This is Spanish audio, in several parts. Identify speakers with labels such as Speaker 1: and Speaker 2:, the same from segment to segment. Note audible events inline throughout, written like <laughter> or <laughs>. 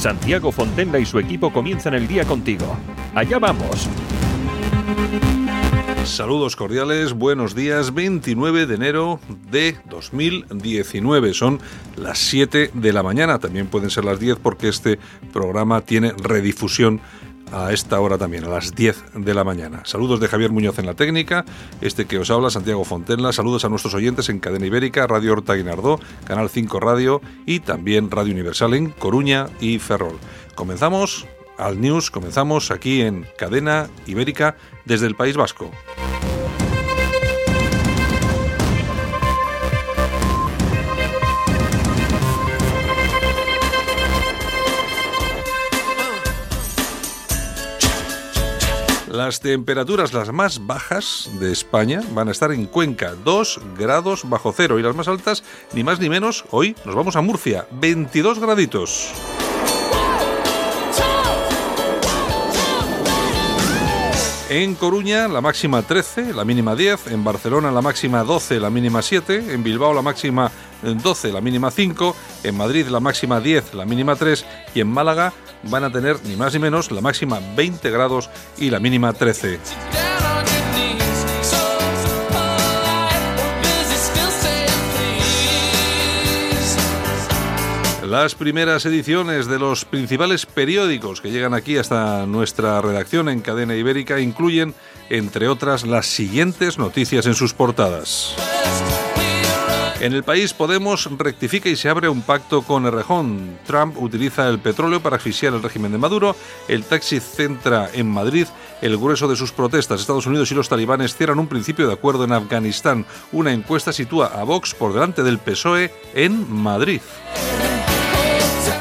Speaker 1: Santiago Fontenla y su equipo comienzan el día contigo. Allá vamos.
Speaker 2: Saludos cordiales, buenos días, 29 de enero de 2019. Son las 7 de la mañana, también pueden ser las 10 porque este programa tiene redifusión a esta hora también, a las 10 de la mañana. Saludos de Javier Muñoz en la técnica, este que os habla, Santiago Fontenla. Saludos a nuestros oyentes en Cadena Ibérica, Radio Horta Guinardó, Canal 5 Radio y también Radio Universal en Coruña y Ferrol. Comenzamos al News, comenzamos aquí en Cadena Ibérica desde el País Vasco. Las temperaturas las más bajas de España van a estar en Cuenca, 2 grados bajo cero. Y las más altas, ni más ni menos, hoy nos vamos a Murcia, 22 graditos. En Coruña la máxima 13, la mínima 10, en Barcelona la máxima 12, la mínima 7, en Bilbao la máxima 12, la mínima 5, en Madrid la máxima 10, la mínima 3 y en Málaga van a tener ni más ni menos la máxima 20 grados y la mínima 13. Las primeras ediciones de los principales periódicos que llegan aquí hasta nuestra redacción en cadena ibérica incluyen, entre otras, las siguientes noticias en sus portadas. En el país Podemos rectifica y se abre un pacto con Errejón. Trump utiliza el petróleo para asfixiar el régimen de Maduro. El taxi centra en Madrid el grueso de sus protestas. Estados Unidos y los talibanes cierran un principio de acuerdo en Afganistán. Una encuesta sitúa a Vox por delante del PSOE en Madrid.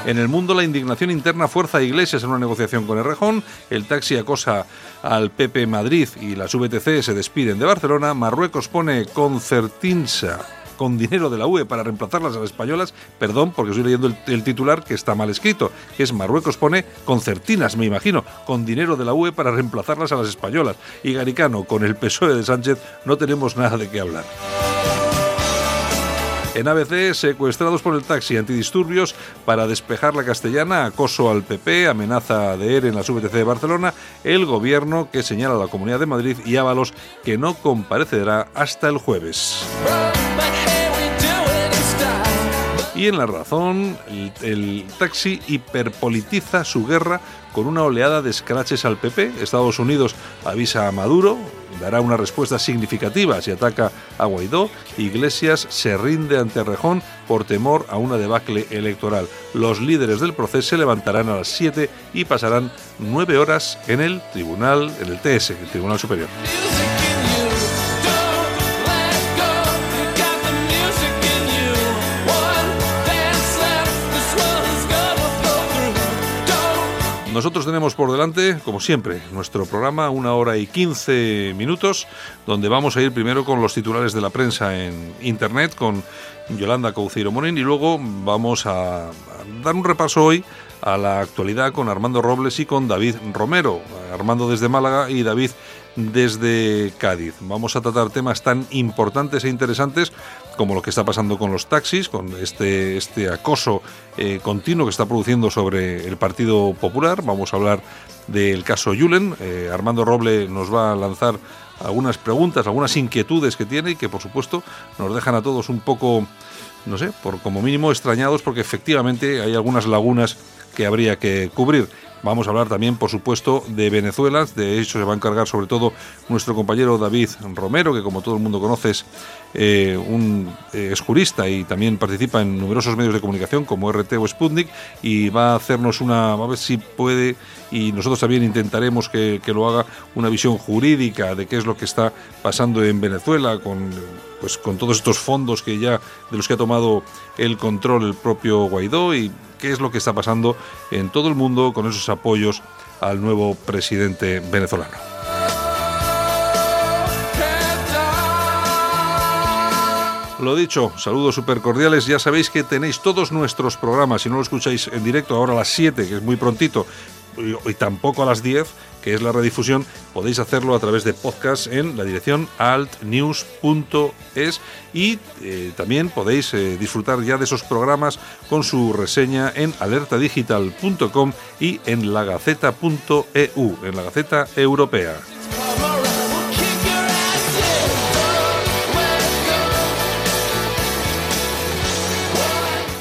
Speaker 2: En el mundo, la indignación interna fuerza a Iglesias en una negociación con Errejón. El taxi acosa al PP Madrid y las VTC se despiden de Barcelona. Marruecos pone concertinsa con dinero de la UE para reemplazarlas a las españolas, perdón, porque estoy leyendo el, titular que está mal escrito, que es Marruecos pone concertinas, me imagino, con dinero de la UE para reemplazarlas a las españolas. Y Garicano, con el PSOE de Sánchez, no tenemos nada de qué hablar. En ABC, secuestrados por el taxi antidisturbios para despejar la castellana, acoso al PP, amenaza de ERE en la VTC de Barcelona, el gobierno que señala a la Comunidad de Madrid y Ábalos que no comparecerá hasta el jueves. Y en la razón, el, el, taxi hiperpolitiza su guerra con una oleada de escraches al PP. Estados Unidos avisa a Maduro, dará una respuesta significativa si ataca a Guaidó. Iglesias se rinde ante Rejón por temor a una debacle electoral. Los líderes del proceso se levantarán a las 7 y pasarán nueve horas en el tribunal, en el TS, el Tribunal Superior. Nosotros tenemos por delante, como siempre, nuestro programa, una hora y quince minutos, donde vamos a ir primero con los titulares de la prensa en Internet, con Yolanda Cauceiro Morín, y luego vamos a, a dar un repaso hoy a la actualidad con Armando Robles y con David Romero. Armando desde Málaga y David desde Cádiz. Vamos a tratar temas tan importantes e interesantes como lo que está pasando con los taxis, con este, este acoso eh, continuo que está produciendo sobre el Partido Popular. Vamos a hablar del caso Yulen. Eh, Armando Roble nos va a lanzar algunas preguntas, algunas inquietudes que tiene y que por supuesto nos dejan a todos un poco, no sé, por como mínimo extrañados porque efectivamente hay algunas lagunas que habría que cubrir. Vamos a hablar también, por supuesto, de Venezuela. De hecho, se va a encargar sobre todo nuestro compañero David Romero, que como todo el mundo conoce es, eh, un, eh, es jurista y también participa en numerosos medios de comunicación como RT o Sputnik y va a hacernos una, a ver si puede, y nosotros también intentaremos que, que lo haga, una visión jurídica de qué es lo que está pasando en Venezuela con pues con todos estos fondos que ya de los que ha tomado el control el propio Guaidó y qué es lo que está pasando en todo el mundo con esos apoyos al nuevo presidente venezolano. Lo dicho, saludos súper cordiales. Ya sabéis que tenéis todos nuestros programas. Si no lo escucháis en directo ahora a las 7, que es muy prontito, y, tampoco a las 10, es la redifusión, podéis hacerlo a través de podcast en la dirección altnews.es y eh, también podéis eh, disfrutar ya de esos programas con su reseña en alertadigital.com y en lagaceta.eu, en la Gaceta Europea.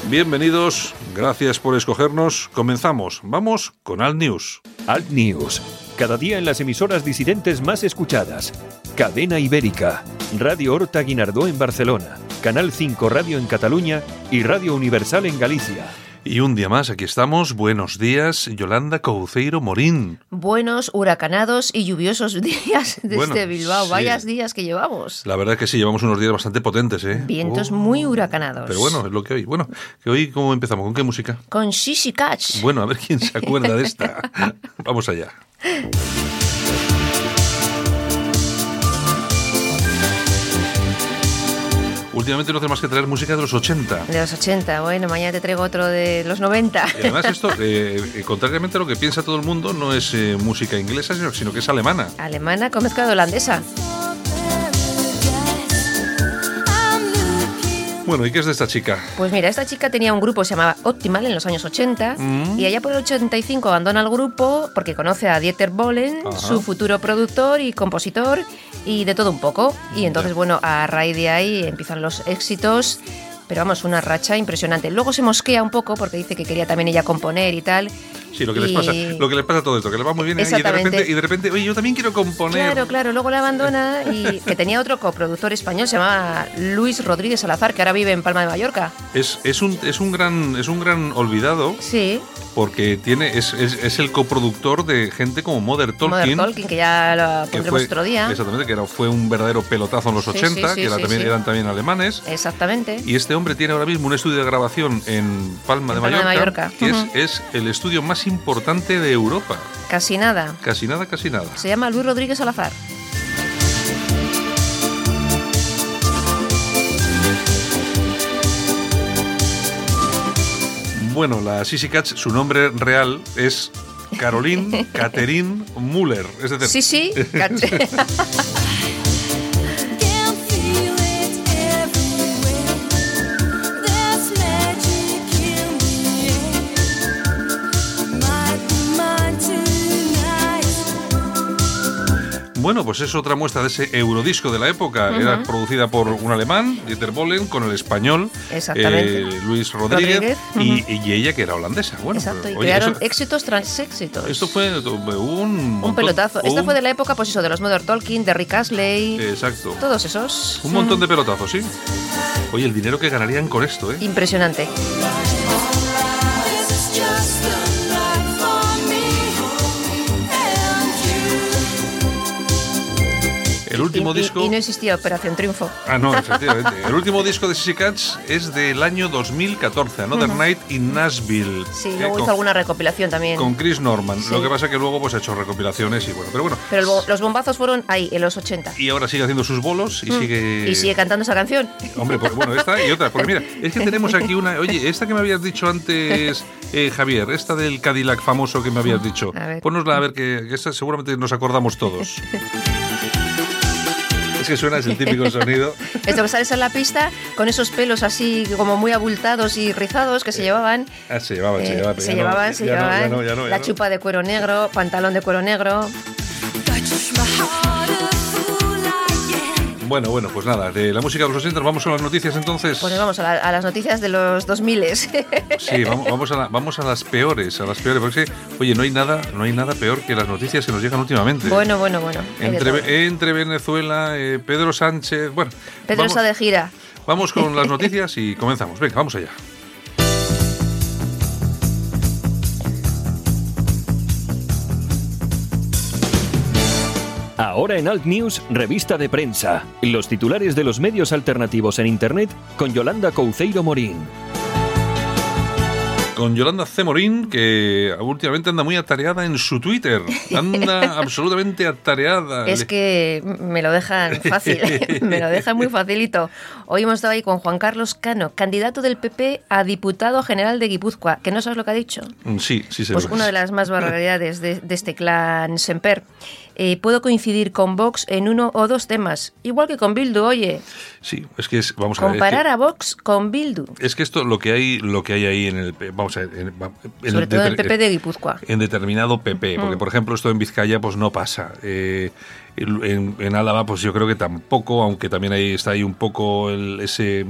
Speaker 2: Bienvenidos, gracias por escogernos. Comenzamos. Vamos con Alt News.
Speaker 1: Alt News. Cada día en las emisoras disidentes más escuchadas. Cadena Ibérica, Radio Horta Guinardó en Barcelona, Canal 5 Radio en Cataluña y Radio Universal en Galicia.
Speaker 2: Y un día más, aquí estamos. Buenos días, Yolanda Couceiro Morín.
Speaker 3: Buenos, huracanados y lluviosos <laughs> días desde Bilbao. Vayas días que llevamos.
Speaker 2: La verdad es que sí, llevamos unos días bastante potentes, ¿eh?
Speaker 3: Vientos oh. muy huracanados.
Speaker 2: Pero bueno, es lo que hoy. Bueno, que hoy, ¿cómo empezamos? ¿Con qué música?
Speaker 3: Con Shishi Catch.
Speaker 2: Bueno, a ver quién se acuerda de esta. <laughs> Vamos allá. Últimamente no hace más que traer música de los 80.
Speaker 3: De los 80, bueno, mañana te traigo otro de los 90.
Speaker 2: Y además <laughs> esto, eh, eh, contrariamente a lo que piensa todo el mundo, no es eh, música inglesa, sino, que es alemana.
Speaker 3: Alemana con mezcla de holandesa.
Speaker 2: Bueno, ¿y qué es de esta chica?
Speaker 3: Pues mira, esta chica tenía un grupo que se llamaba Optimal en los años 80 mm. y allá por el 85 abandona el grupo porque conoce a Dieter Bohlen, su futuro productor y compositor y de todo un poco. Y entonces, bueno, a raíz de ahí empiezan los éxitos, pero vamos, una racha impresionante. Luego se mosquea un poco porque dice que quería también ella componer y tal.
Speaker 2: Sí, lo que, les pasa, lo que les pasa a todo esto, que le va muy bien y de, repente, y de repente, oye, yo también quiero componer.
Speaker 3: Claro, claro, luego la abandona y <laughs> que tenía otro coproductor español, se llamaba Luis Rodríguez Salazar, que ahora vive en Palma de Mallorca.
Speaker 2: Es, es, un, es, un, gran, es un gran olvidado.
Speaker 3: Sí
Speaker 2: porque tiene es, es, el coproducctor de gente como Mother Tolkien.
Speaker 3: Mother Tolkien, que ya lo pondremos otro día.
Speaker 2: Exactamente, que era, fue un verdadero pelotazo en los 80, que también, eran también alemanes.
Speaker 3: Exactamente.
Speaker 2: Y este hombre tiene ahora mismo un estudio de grabación en Palma, de, Mallorca, que es, es el estudio más importante de Europa.
Speaker 3: Casi nada.
Speaker 2: Casi nada, casi nada.
Speaker 3: Se llama Luis Rodríguez Salazar.
Speaker 2: Bueno, la Sissy Catch, su nombre real es Caroline <laughs> Catherine Müller. Es decir,
Speaker 3: sí, sí. <laughs>
Speaker 2: Bueno, pues es otra muestra de ese eurodisco de la época. Era producida por un alemán, Dieter Bohlen, con el español eh, Luis Rodríguez, y, ella que era holandesa. Bueno,
Speaker 3: Exacto, y crearon éxitos tras éxitos.
Speaker 2: Esto fue un...
Speaker 3: un pelotazo. Esta fue de la época, pues eso, de los Mother Talking, de Rick Astley.
Speaker 2: Exacto.
Speaker 3: Todos esos.
Speaker 2: Un montón de pelotazos, sí. Oye, el dinero que ganarían con esto, ¿eh?
Speaker 3: Impresionante.
Speaker 2: El último disco.
Speaker 3: Y no existía Operación Triunfo.
Speaker 2: Ah, no, <laughs> efectivamente. el último disco de Sissy Cats es del año 2014, Another Night in Nashville.
Speaker 3: Sí, luego hizo alguna recopilación también.
Speaker 2: Con Chris Norman. Lo que pasa es que luego pues, ha hecho recopilaciones y bueno, pero bueno.
Speaker 3: Pero los bombazos fueron ahí, en los 80.
Speaker 2: Y ahora sigue haciendo sus bolos y mm. sigue.
Speaker 3: Y sigue cantando esa canción.
Speaker 2: Hombre, pues bueno, esta y otra. Porque mira, es que tenemos aquí una. Oye, esta que me habías dicho antes, eh, Javier, esta del Cadillac famoso que me habías dicho. A ver. Ponnosla a ver, que, que esta seguramente nos acordamos todos. <laughs> Es que suena, ese típico sonido. <laughs>
Speaker 3: Esto que sales en la pista con esos pelos así como muy abultados y rizados que se llevaban.
Speaker 2: Ah, se llevaban, se llevaban.
Speaker 3: Se llevaban, se llevaban. La chupa de cuero negro, pantalón de cuero negro.
Speaker 2: Bueno, bueno, pues nada, de la música de los 80 vamos a las noticias entonces.
Speaker 3: Pues vamos a, las noticias de los 2000. <laughs>
Speaker 2: sí, vamos, a vamos a las peores, a las peores, porque oye, no hay nada, no hay nada peor que las noticias que nos llegan últimamente.
Speaker 3: Bueno, bueno, bueno.
Speaker 2: Entre, entre Venezuela, eh, Pedro Sánchez, bueno.
Speaker 3: Pedro está de gira.
Speaker 2: Vamos con las <laughs> noticias y comenzamos. Venga, vamos allá.
Speaker 1: Ahora en Alt News, revista de prensa. Los titulares de los medios alternativos en Internet con Yolanda Couceiro Morín
Speaker 2: con Yolanda C. Morín, que últimamente anda muy atareada en su Twitter. Anda <laughs> absolutamente atareada.
Speaker 3: Es que me lo dejan fácil, <laughs> me lo dejan muy facilito. Hoy hemos estado ahí con Juan Carlos Cano, candidato del PP a diputado general de Guipúzcoa. ¿Que no sabes lo que ha dicho?
Speaker 2: Sí, sí,
Speaker 3: Pues una de las más barbaridades de, de este clan Semper. Eh, puedo coincidir con Vox en uno o dos temas, igual que con Bildu, oye.
Speaker 2: Sí, es que es, vamos
Speaker 3: a
Speaker 2: ver,
Speaker 3: comparar a Vox con Bildu.
Speaker 2: Es que esto lo que hay lo que hay ahí en el vamos a ver,
Speaker 3: en, sobre todo en el PP de Guipúzcoa.
Speaker 2: En determinado PP, porque mm. por ejemplo esto en Vizcaya pues no pasa. Eh, en, en, Álava pues yo creo que tampoco, aunque también ahí está ahí un poco el, ese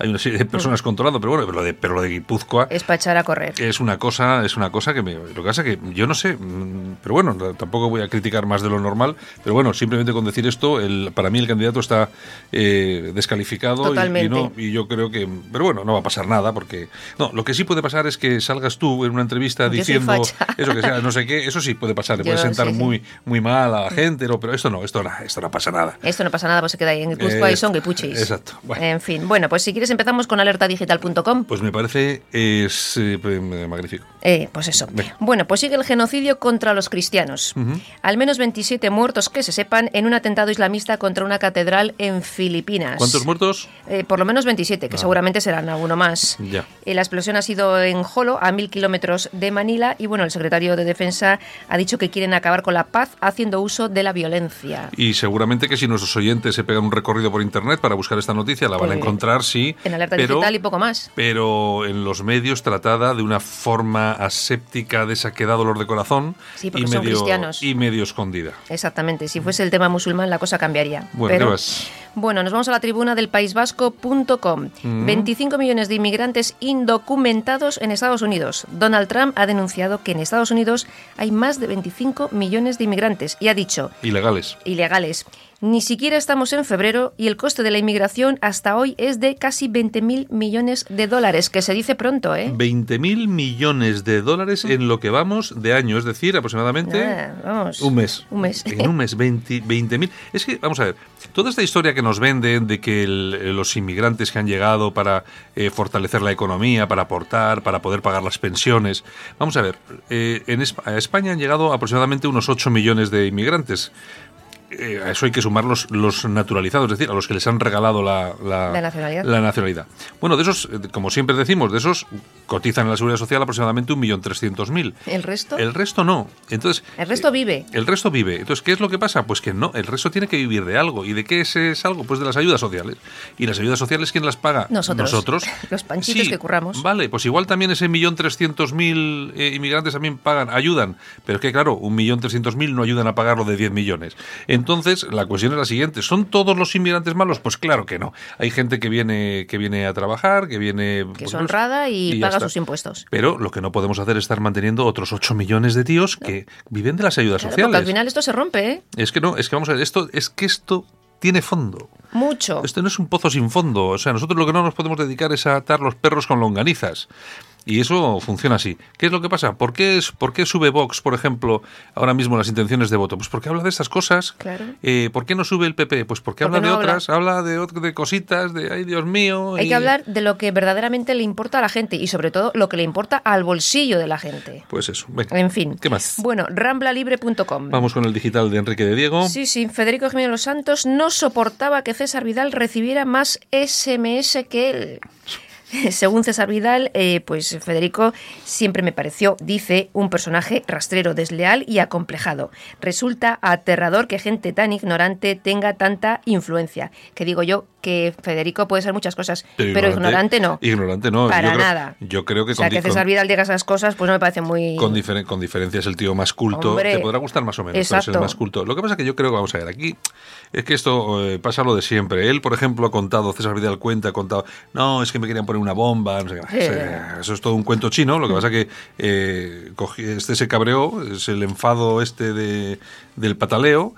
Speaker 2: hay una serie de personas controlando, pero bueno, pero lo de, pero lo de Guipúzcoa...
Speaker 3: Es para echar a correr.
Speaker 2: Es una cosa, es una cosa que me... Lo que pasa que yo no sé, mm, pero bueno, tampoco voy a criticar más de lo normal, pero bueno, simplemente con decir esto, el, para mí el candidato está eh, descalificado y, no, y yo creo que... Pero bueno, no va a pasar nada porque... No, lo que sí puede pasar es que salgas tú en una entrevista diciendo <laughs> eso que sea, no sé qué, eso sí puede pasar, le puede sentar muy, muy mal a la gente, pero esto no, esto no, esto no pasa nada.
Speaker 3: Esto no pasa nada, pues se queda ahí en Guipúzcoa y son guipuchis.
Speaker 2: Exacto.
Speaker 3: En fin, bueno, pues si quieres empezamos con alertadigital.com.
Speaker 2: Pues me parece es, eh, pues, magnífico.
Speaker 3: Eh, pues eso. Bueno, pues sigue el genocidio contra los cristianos. Al menos 27 muertos que se sepan en un atentado islamista contra una catedral en Filipinas.
Speaker 2: ¿Cuántos muertos?
Speaker 3: Eh, por lo menos 27, que ah. seguramente serán alguno más.
Speaker 2: Ya.
Speaker 3: la explosión ha sido en Jolo, a mil kilómetros de Manila, y bueno, el secretario de Defensa ha dicho que quieren acabar con la paz haciendo uso de la violencia.
Speaker 2: Y seguramente que si nuestros oyentes se pegan un recorrido por internet para buscar esta noticia, la van a encontrar, sí.
Speaker 3: En alerta digital y poco más.
Speaker 2: Pero en los medios tratada de una forma aséptica de esa que da dolor de corazón
Speaker 3: y, medio, cristianos.
Speaker 2: y medio escondida.
Speaker 3: Exactamente. Si fuese el tema musulmán, la cosa cambiaría.
Speaker 2: Bueno, Pero,
Speaker 3: bueno, nos vamos a la tribuna del País Vasco.com. 25 millones de inmigrantes indocumentados en Estados Unidos. Donald Trump ha denunciado que en Estados Unidos hay más de 25 millones de inmigrantes y ha dicho...
Speaker 2: Ilegales.
Speaker 3: Ilegales. Ni siquiera estamos en febrero y el coste de la inmigración hasta hoy es de casi 20.000 millones de dólares, que se dice pronto, ¿eh?
Speaker 2: 20.000 millones de dólares en lo que vamos de año, es decir, aproximadamente
Speaker 3: ah,
Speaker 2: un mes.
Speaker 3: Un mes.
Speaker 2: En un mes, 20.000. es que, vamos a ver, toda esta historia que nos venden de que los inmigrantes que han llegado para eh, fortalecer la economía, para aportar, para poder pagar las pensiones. Vamos a ver, eh, en España han llegado aproximadamente unos 8 millones de inmigrantes. Eh, a eso hay que sumar los, los, naturalizados, es decir, a los que les han regalado la, nacionalidad. Bueno, de esos, eh, como siempre decimos, de esos cotizan en la Seguridad Social aproximadamente 1.300.000.
Speaker 3: ¿El resto?
Speaker 2: El resto no. Entonces,
Speaker 3: el resto vive.
Speaker 2: El resto vive. Entonces, ¿qué es lo que pasa? Pues que no, el resto tiene que vivir de algo. ¿Y de qué es, es algo? Pues de las ayudas sociales. ¿Y las ayudas sociales quién las paga?
Speaker 3: Nosotros.
Speaker 2: Nosotros. <laughs>
Speaker 3: Los panchitos que curramos.
Speaker 2: Vale, pues igual también ese 1.300.000 eh, inmigrantes también pagan, ayudan. Pero es que, claro, 1.300.000 no ayudan a pagar lo de 10 millones. Entonces, la cuestión es la siguiente, ¿son todos los inmigrantes malos? Pues claro que no. Hay gente que viene que viene a trabajar, que viene
Speaker 3: que es honrada y, paga sus impuestos.
Speaker 2: Pero lo que no podemos hacer es estar manteniendo otros 8 millones de tíos que viven de las ayudas sociales.
Speaker 3: al final esto se rompe, ¿eh?
Speaker 2: Es que no, es que vamos a ver, esto es que esto tiene fondo.
Speaker 3: Mucho.
Speaker 2: Esto no es un pozo sin fondo. O sea, nosotros lo que no nos podemos dedicar es a atar los perros con longanizas. Y eso funciona así. ¿Qué es lo que pasa? ¿Por qué, es, ¿Por qué sube Vox, por ejemplo, ahora mismo las intenciones de voto? Pues porque habla de estas cosas.
Speaker 3: Claro.
Speaker 2: Eh, ¿Por qué no sube el PP? Pues porque habla de otras, habla, de, de, cositas, de, ay Dios mío.
Speaker 3: Hay que hablar de lo que verdaderamente le importa a la gente y sobre todo lo que le importa al bolsillo de la gente.
Speaker 2: Pues eso.
Speaker 3: En fin.
Speaker 2: ¿Qué más?
Speaker 3: Bueno, ramblalibre.com.
Speaker 2: Vamos con el digital de Enrique de Diego.
Speaker 3: Sí, sí. Federico Jiménez Los Santos no soportaba que César Vidal recibiera más SMS que él. <laughs> Según César Vidal, eh, pues Federico siempre me pareció, dice, un personaje rastrero, desleal y acomplejado. Resulta aterrador que gente tan ignorante tenga tanta influencia. Que digo yo, que Federico puede ser muchas cosas, pero, ignorante, no.
Speaker 2: Ignorante no.
Speaker 3: Para nada.
Speaker 2: Yo creo que...
Speaker 3: O sea, que César Vidal diga esas cosas, pues no me parece muy...
Speaker 2: Con, con diferencia es el tío más culto. Te podrá gustar más o menos, pero es el más culto. Lo que pasa es que yo creo que, vamos a ver, aquí es que esto eh, pasa lo de siempre. Él, por ejemplo, ha contado, César Vidal cuenta, ha contado, no, es que me querían poner una bomba, no sé qué. Eso es todo un cuento chino. Lo que pasa es que eh, este se cabreó, es el enfado este de, del pataleo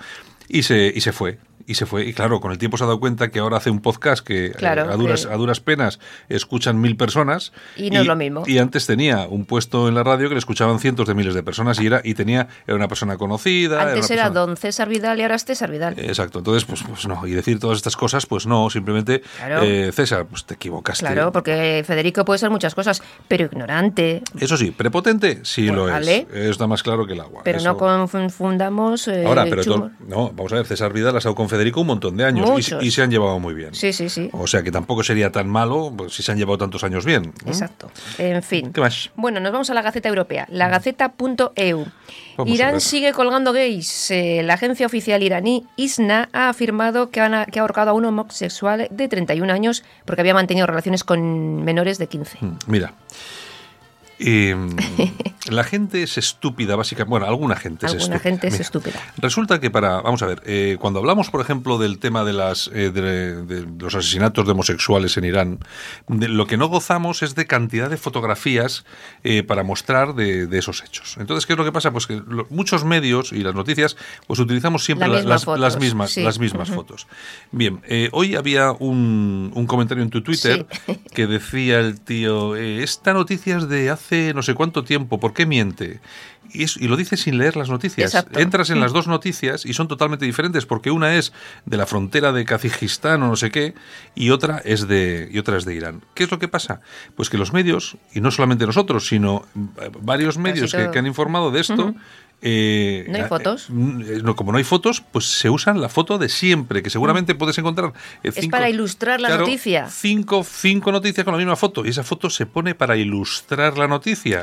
Speaker 2: y se, y se fue. Y se fue. Y claro, con el tiempo se ha dado cuenta que ahora hace un podcast que eh, a, duras, a duras penas escuchan mil personas.
Speaker 3: Y no es lo mismo.
Speaker 2: Y antes tenía un puesto en la radio que le escuchaban cientos de miles de personas y era y tenía era una persona conocida.
Speaker 3: Antes
Speaker 2: era,
Speaker 3: don César Vidal y ahora es César Vidal.
Speaker 2: Exacto. Entonces, pues, pues no. Y decir todas estas cosas, pues no. Simplemente, eh, César, pues te equivocaste.
Speaker 3: Claro, porque Federico puede ser muchas cosas, pero ignorante.
Speaker 2: Eso sí, prepotente sí lo es. Está más claro que el agua.
Speaker 3: Pero no confundamos.
Speaker 2: Eh, ahora, pero no, vamos a ver, César Vidal ha estado Federico un montón de años y, se han llevado muy bien.
Speaker 3: Sí, sí, sí.
Speaker 2: O sea que tampoco sería tan malo pues, si se han llevado tantos años bien.
Speaker 3: Exacto. En fin.
Speaker 2: ¿Qué más?
Speaker 3: Bueno, nos vamos a la Gaceta Europea, la Gaceta.eu. Irán sigue colgando gays. Eh, la agencia oficial iraní ISNA ha afirmado que, que ha ahorcado a un homosexual de 31 años porque había mantenido relaciones con menores de 15. Mm,
Speaker 2: mira. Em, <laughs> la gente es estúpida, básicamente. Bueno, alguna gente es estúpida.
Speaker 3: gente es estúpida.
Speaker 2: Resulta que para. Vamos a ver, eh, cuando hablamos, por ejemplo, del tema de, las, eh, de, los asesinatos de homosexuales en Irán, lo que no gozamos es de cantidad de fotografías eh, para mostrar de, esos hechos. Entonces, ¿qué es lo que pasa? Pues que muchos medios y las noticias, pues utilizamos siempre las, mismas, las mismas fotos. Bien, hoy había un, un, comentario en tu Twitter que decía el tío: Esta noticia es de hace no sé cuánto tiempo, ¿por qué miente? Y, y lo dice sin leer las noticias. Entras en las dos noticias y son totalmente diferentes, porque una es de la frontera de Kazajistán o no sé qué, y otra es de, y otra es de Irán. ¿Qué es lo que pasa? Pues que los medios, y no solamente nosotros, sino eh, varios medios que, han informado de esto,
Speaker 3: eh, ¿No hay fotos?
Speaker 2: Eh, no, como no hay fotos, pues se usan la foto de siempre, que seguramente mm. puedes encontrar.
Speaker 3: Eh, es para ilustrar la noticia.
Speaker 2: Cinco, cinco noticias con la misma foto, y esa foto se pone para ilustrar la noticia.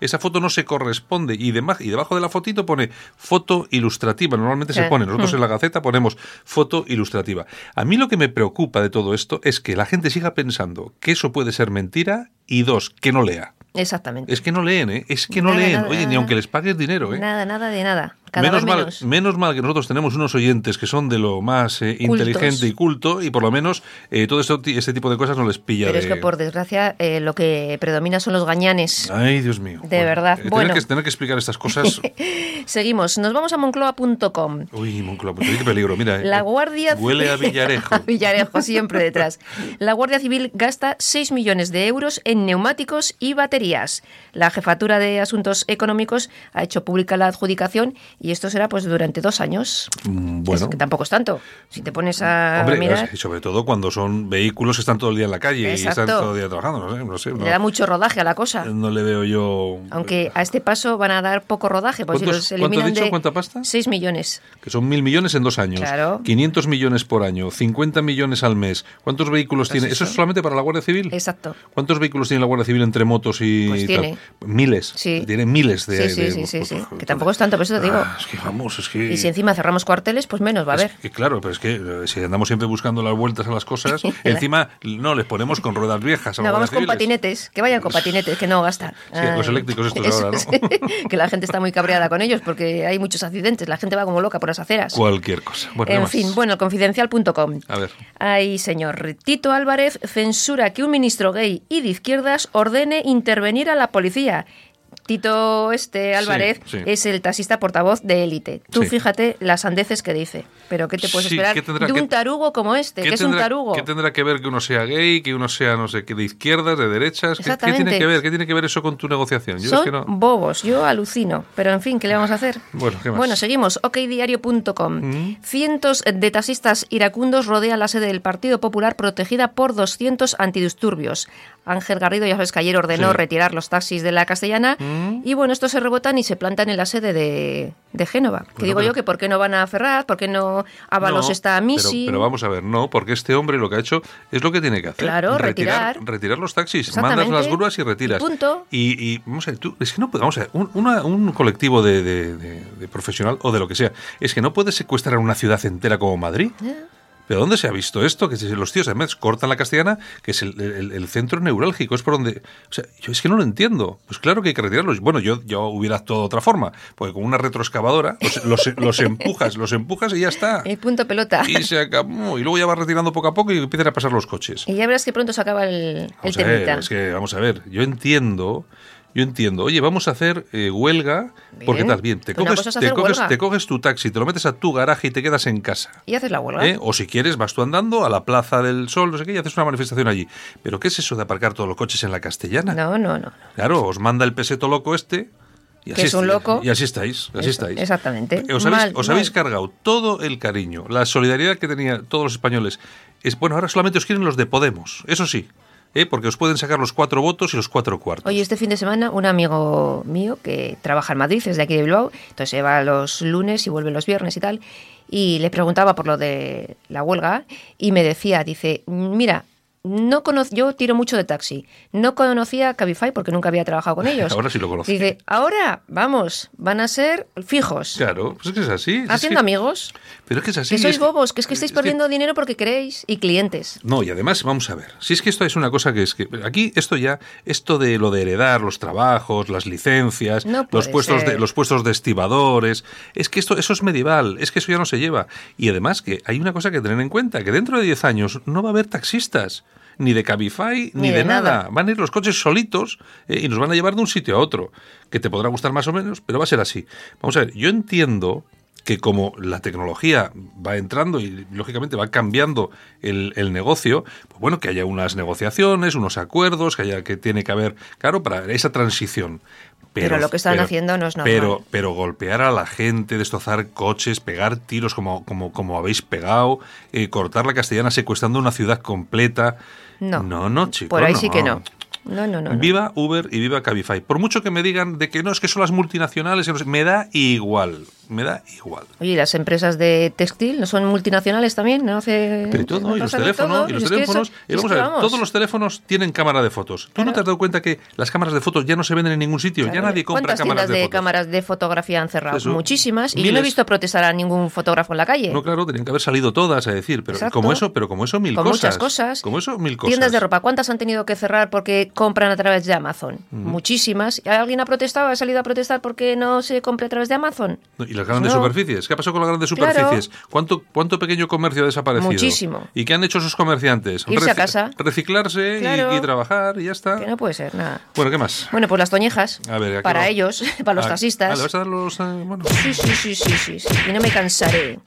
Speaker 2: Esa, foto no se corresponde, y, y debajo de la fotito pone foto ilustrativa. Normalmente se pone, nosotros mm. en la Gaceta ponemos foto ilustrativa. A mí lo que me preocupa de todo esto es que la gente siga pensando que eso puede ser mentira, y dos, que no lea.
Speaker 3: Exactamente.
Speaker 2: Es que no leen, ¿eh? Es que no leen. Oye, ni aunque les pagues dinero, ¿eh?
Speaker 3: Nada, nada de nada
Speaker 2: menos, Mal, menos mal que nosotros tenemos unos oyentes que son de lo más eh, inteligente y culto y por lo menos eh, todo esto, este tipo de cosas no les pilla.
Speaker 3: Pero es que por desgracia eh, lo que predomina son los gañanes.
Speaker 2: Ay, Dios mío.
Speaker 3: De verdad. bueno.
Speaker 2: Que, tener que explicar estas cosas. <laughs>
Speaker 3: Seguimos. Nos vamos a moncloa.com.
Speaker 2: Uy, Moncloa. Qué peligro. Mira.
Speaker 3: La Guardia
Speaker 2: Huele a Villarejo. <laughs>
Speaker 3: Villarejo, siempre detrás. La Guardia Civil gasta 6 millones de euros en neumáticos y baterías. La Jefatura de Asuntos Económicos ha hecho pública la adjudicación y esto será pues durante dos años.
Speaker 2: Mm, bueno.
Speaker 3: que tampoco es tanto. Si te pones a
Speaker 2: mirar... Y sobre todo cuando son vehículos que están todo el día en la calle y están todo el día trabajando. No sé,
Speaker 3: le da mucho rodaje a la cosa.
Speaker 2: No le veo yo...
Speaker 3: Aunque a este paso van a dar poco rodaje. Pues si los eliminan
Speaker 2: ¿Cuánto
Speaker 3: dicho?
Speaker 2: ¿Cuánta pasta?
Speaker 3: 6 millones.
Speaker 2: Que son mil millones en dos años.
Speaker 3: Claro.
Speaker 2: 500 millones por año, 50 millones al mes. ¿Cuántos vehículos pues tiene? Eso. es solamente para la Guardia Civil?
Speaker 3: Exacto.
Speaker 2: ¿Cuántos vehículos tiene la Guardia Civil entre motos y
Speaker 3: pues tiene.
Speaker 2: Miles.
Speaker 3: Sí.
Speaker 2: Tiene miles de...
Speaker 3: Sí, sí, sí, sí, Que tampoco es tanto, por eso te digo.
Speaker 2: Es que vamos, es que
Speaker 3: encima cerramos cuarteles, pues menos va a haber.
Speaker 2: claro, pero es que eh, si andamos siempre buscando las vueltas a las cosas, <laughs> encima no les ponemos con ruedas viejas.
Speaker 3: no, vamos con patinetes, que vayan con <laughs> patinetes, que no gastan.
Speaker 2: los eléctricos estos ahora, ¿no? <laughs>
Speaker 3: que la gente está muy cabreada con ellos porque hay muchos accidentes, la gente va como loca por las aceras.
Speaker 2: Cualquier cosa.
Speaker 3: en fin, bueno, confidencial.com.
Speaker 2: A ver.
Speaker 3: Ay, señor. Tito Álvarez censura que un ministro gay y de izquierdas ordene intervenir a la policía Tito este Álvarez es el taxista portavoz de élite. Tú fíjate las andeces que dice. Pero ¿qué te puedes esperar de un tarugo como este? que es un tarugo?
Speaker 2: ¿Qué tendrá que ver que uno sea gay, que uno sea, no sé, que de izquierdas, de derechas? ¿Qué, tiene que ver? ¿Qué tiene que ver eso con tu negociación?
Speaker 3: Yo Son bobos, yo alucino. Pero en fin, ¿qué le vamos a hacer?
Speaker 2: Bueno, ¿qué más?
Speaker 3: bueno seguimos. okdiario.com. Mm. Cientos de taxistas iracundos rodean la sede del Partido Popular protegida por 200 antidisturbios. Ángel Garrido, ya sabes que ayer ordenó retirar los taxis de la castellana. Mm. Y bueno, estos se rebotan y se plantan en la sede de, de Génova. que digo yo que por qué no van a Ferraz, por qué no Avalos está a Misi.
Speaker 2: Pero, vamos a ver, no, porque este hombre lo que ha hecho es lo que tiene que hacer.
Speaker 3: Claro, retirar.
Speaker 2: Retirar, los taxis. Mandas las grúas y retiras.
Speaker 3: Y punto.
Speaker 2: Y, vamos a ver, tú, es que no vamos a ver, un, un colectivo de, de, profesional o de lo que sea, es que no puedes secuestrar una ciudad entera como Madrid. ¿Pero dónde se ha visto esto? Que los tíos además cortan la castellana, que es el, centro neurálgico, es por donde... O sea, yo es que no lo entiendo. Pues claro que hay que retirarlos. Bueno, yo, yo hubiera actuado de otra forma, porque con una retroexcavadora los, empujas, los empujas y ya está. <laughs>
Speaker 3: Y punto pelota.
Speaker 2: Y se acabó. Y luego ya va retirando poco a poco y empiezan a pasar los coches.
Speaker 3: Y ya verás que pronto se acaba el, el
Speaker 2: es que, vamos a ver, yo entiendo yo entiendo, oye, vamos a hacer eh, huelga, porque tal, bien, te
Speaker 3: Una
Speaker 2: coges,
Speaker 3: cosa es
Speaker 2: te, coges,
Speaker 3: huelga.
Speaker 2: te coges tu taxi, te lo metes a tu garaje y te quedas en casa.
Speaker 3: Y haces la huelga.
Speaker 2: ¿eh? O si quieres, vas tú andando a la Plaza del Sol, no sé qué, y haces una manifestación allí. Pero ¿qué es eso de aparcar todos los coches en la castellana?
Speaker 3: No, no, no.
Speaker 2: Claro, os manda el peseto loco este. Y
Speaker 3: Que es un loco.
Speaker 2: Y así estáis, así
Speaker 3: Eso,
Speaker 2: estáis.
Speaker 3: exactamente.
Speaker 2: Os, habéis,
Speaker 3: Mal,
Speaker 2: os habéis cargado todo el cariño, la solidaridad que tenían todos los españoles. Es, bueno, ahora solamente os quieren los de Podemos, eso sí. ¿Eh? Porque os pueden sacar los cuatro votos y los cuatro cuartos.
Speaker 3: Oye, este fin de semana un amigo mío que trabaja en Madrid, es de aquí de Bilbao, entonces se va los lunes y vuelve los viernes y tal, y le preguntaba por lo de la huelga y me decía, dice, mira, no cono yo tiro mucho de taxi, no conocía Cabify porque nunca había trabajado con <laughs> ellos.
Speaker 2: Ahora sí lo conoce.
Speaker 3: Dice, ahora, vamos, van a ser fijos,
Speaker 2: Claro, pues es que es así. es
Speaker 3: haciendo
Speaker 2: que-
Speaker 3: amigos,
Speaker 2: Pero es que es así.
Speaker 3: que sois
Speaker 2: es
Speaker 3: bobos, que es que estáis
Speaker 2: es que-
Speaker 3: perdiendo dinero porque queréis y clientes.
Speaker 2: No, y además, vamos a ver, si es que esto es una cosa que es que aquí esto ya, esto de lo de heredar los trabajos, las licencias,
Speaker 3: No
Speaker 2: los puestos de los puestos de estibadores, es que esto eso es medieval, es que eso ya no se lleva. Y además que hay una cosa que tener en cuenta, que dentro de 10 años no va a haber taxistas. Ni de Cabify, ni,
Speaker 3: Ni
Speaker 2: de,
Speaker 3: de
Speaker 2: nada.
Speaker 3: nada.
Speaker 2: Van a ir los coches solitos eh, y nos van a llevar de un sitio a otro. Que te podrá gustar más o menos, pero va a ser así. Vamos a ver, yo entiendo que como la tecnología va entrando y lógicamente va cambiando el, el negocio, pues bueno, que haya unas negociaciones, unos acuerdos, que haya que tiene que haber, claro, para esa transición.
Speaker 3: Pero lo que están haciendo no es normal.
Speaker 2: Pero, pero golpear a la gente, destrozar coches, pegar tiros como, como, como habéis pegado, eh, cortar la castellana secuestrando una ciudad completa.
Speaker 3: No.
Speaker 2: No, no, chicos.
Speaker 3: Por ahí sí que no. No, no, no. no.
Speaker 2: Viva Uber y viva Cabify. Por mucho que me digan de que no, es que son las multinacionales, no me da igual. Me da igual.
Speaker 3: Oye, ¿y las empresas de textil no son multinacionales también? ¿No hace
Speaker 2: Pero todo,
Speaker 3: no
Speaker 2: y los teléfonos, y los teléfonos. todos los teléfonos tienen cámara de fotos. ¿Tú no
Speaker 3: Claro.
Speaker 2: te has dado cuenta que las cámaras de fotos ya no se venden en ningún sitio? Ya
Speaker 3: Claro.
Speaker 2: nadie compra
Speaker 3: ¿Cuántas
Speaker 2: cámaras
Speaker 3: tiendas
Speaker 2: de,
Speaker 3: de,
Speaker 2: fotos.
Speaker 3: cámaras de fotografía han cerrado?
Speaker 2: Eso.
Speaker 3: Muchísimas. Y yo no he visto protestar a ningún fotógrafo en la calle.
Speaker 2: No, claro, tenían que haber salido todas a decir, pero
Speaker 3: Exacto.
Speaker 2: como eso, pero como eso mil
Speaker 3: Con
Speaker 2: cosas.
Speaker 3: muchas cosas.
Speaker 2: Como eso mil cosas.
Speaker 3: Tiendas de ropa, ¿cuántas han tenido que cerrar porque compran a través de Amazon? Muchísimas. ¿Y ¿Alguien ha protestado? ¿Ha salido a protestar porque no se compra a través de Amazon?
Speaker 2: No, ¿Y las grandes
Speaker 3: No.
Speaker 2: superficies? ¿Qué ha pasado con las grandes
Speaker 3: Claro.
Speaker 2: superficies? ¿Cuánto, ¿Cuánto pequeño comercio ha desaparecido?
Speaker 3: Muchísimo.
Speaker 2: ¿Y qué han hecho esos comerciantes?
Speaker 3: Irse a casa.
Speaker 2: Reciclarse y-
Speaker 3: Claro.
Speaker 2: y, trabajar y ya está.
Speaker 3: Que no puede ser, nada.
Speaker 2: Bueno, ¿qué más?
Speaker 3: Bueno, pues las toñejas.
Speaker 2: A ver, aquí
Speaker 3: para
Speaker 2: va.
Speaker 3: ellos, <laughs> para los
Speaker 2: Ah,
Speaker 3: taxistas.
Speaker 2: ah, ¿le vas a dar los, eh, bueno,
Speaker 3: Sí, sí, sí, sí, sí, sí. Y no me cansaré.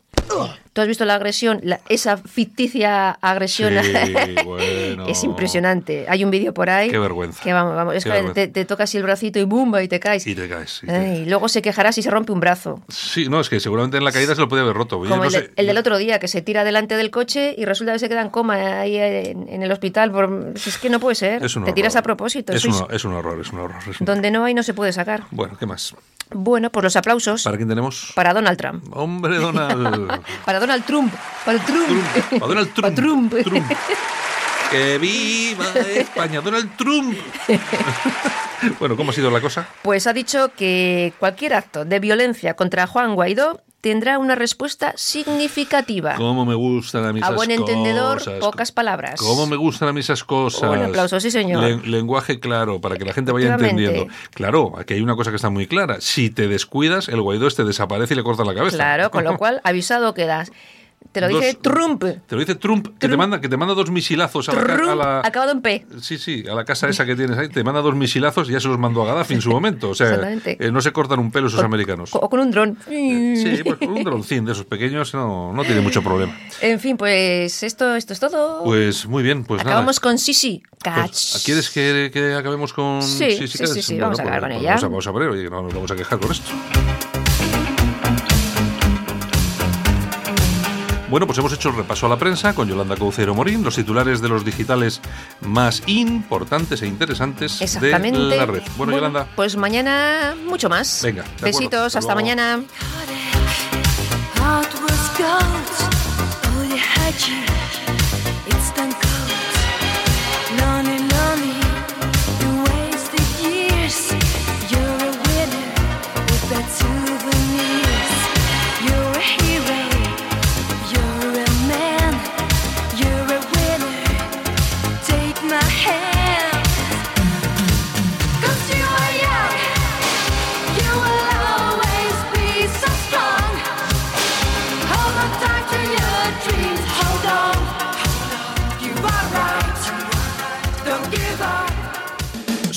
Speaker 3: ¿Tú has visto la agresión? La- esa ficticia agresión.
Speaker 2: Sí, <laughs> bueno.
Speaker 3: es impresionante. Hay un vídeo por ahí.
Speaker 2: Qué vergüenza.
Speaker 3: Que vamos, vamos. Es que te, te toca así el bracito y bumba y te caes.
Speaker 2: Y te caes. y te-
Speaker 3: Ay, luego se quejará si se rompe un brazo.
Speaker 2: Sí, no, es que seguramente en la caída se lo podía haber roto.
Speaker 3: Como
Speaker 2: no
Speaker 3: el, de-
Speaker 2: sé-
Speaker 3: el del otro día, que se tira delante del coche y resulta que se queda en coma ahí en, en el hospital. Por, es que no puede ser. Te tiras a propósito.
Speaker 2: Es,
Speaker 3: sois-
Speaker 2: un, es un horror, es un horror. es un-
Speaker 3: donde no hay no se puede sacar.
Speaker 2: Bueno, ¿qué más?
Speaker 3: Bueno, pues los aplausos
Speaker 2: ¿Para quién tenemos?
Speaker 3: para Donald Trump.
Speaker 2: Hombre, Donald. <laughs>
Speaker 3: Para Donald Trump. Para el Trump.
Speaker 2: Trump. Para Donald <laughs> Trump.
Speaker 3: Para Trump.
Speaker 2: Trump. ¡Que viva España! ¡Donald Trump! <laughs> bueno, ¿cómo ha sido la cosa?
Speaker 3: Pues ha dicho que cualquier acto de violencia contra Juan Guaidó tendrá una respuesta significativa.
Speaker 2: ¿Cómo me gustan a mí
Speaker 3: A
Speaker 2: esas
Speaker 3: buen entendedor,
Speaker 2: cosas?
Speaker 3: pocas palabras.
Speaker 2: ¿Cómo me gustan a mí esas cosas?
Speaker 3: Un aplauso, sí, señor.
Speaker 2: Len- lenguaje claro, para que la gente vaya entendiendo. Claro, aquí hay una cosa que está muy clara. Si te descuidas, el Guaidó este desaparece y le corta la cabeza.
Speaker 3: Claro, con lo <laughs> cual avisado quedas. Te lo dice
Speaker 2: Dos-
Speaker 3: Trump.
Speaker 2: Te lo dice Trump, que te
Speaker 3: Trump.
Speaker 2: manda, que te manda dos misilazos a la, ca- a
Speaker 3: Trump,
Speaker 2: la-
Speaker 3: acabado en P.
Speaker 2: Sí, sí, a la casa esa que tienes ahí, te manda dos misilazos y ya se los mandó a Gaddafi en su <laughs> momento. O sea, eh, no se cortan un pelo esos
Speaker 3: Con-
Speaker 2: americanos.
Speaker 3: O con un dron.
Speaker 2: Sí, pues con un droncín de esos pequeños no, no tiene mucho problema.
Speaker 3: En fin, pues esto, esto es todo.
Speaker 2: Pues muy bien, pues
Speaker 3: Acabamos
Speaker 2: nada.
Speaker 3: con Sisi.
Speaker 2: Pues,
Speaker 3: Catch.
Speaker 2: ¿Quieres que, que acabemos con
Speaker 3: Sí,
Speaker 2: sí,
Speaker 3: sí,
Speaker 2: Cats?
Speaker 3: sí, sí, vamos a acabar con ella.
Speaker 2: Vamos a, vamos a ver, oye, no nos vamos a quejar con esto. Bueno, pues hemos hecho el repaso a la prensa con Yolanda Caucero Morín, los titulares de los digitales más importantes e interesantes
Speaker 3: Exactamente.
Speaker 2: de la red. Bueno, Yolanda,
Speaker 3: Pues mañana mucho más.
Speaker 2: Venga.
Speaker 3: Besitos,
Speaker 2: Hasta
Speaker 3: hasta mañana.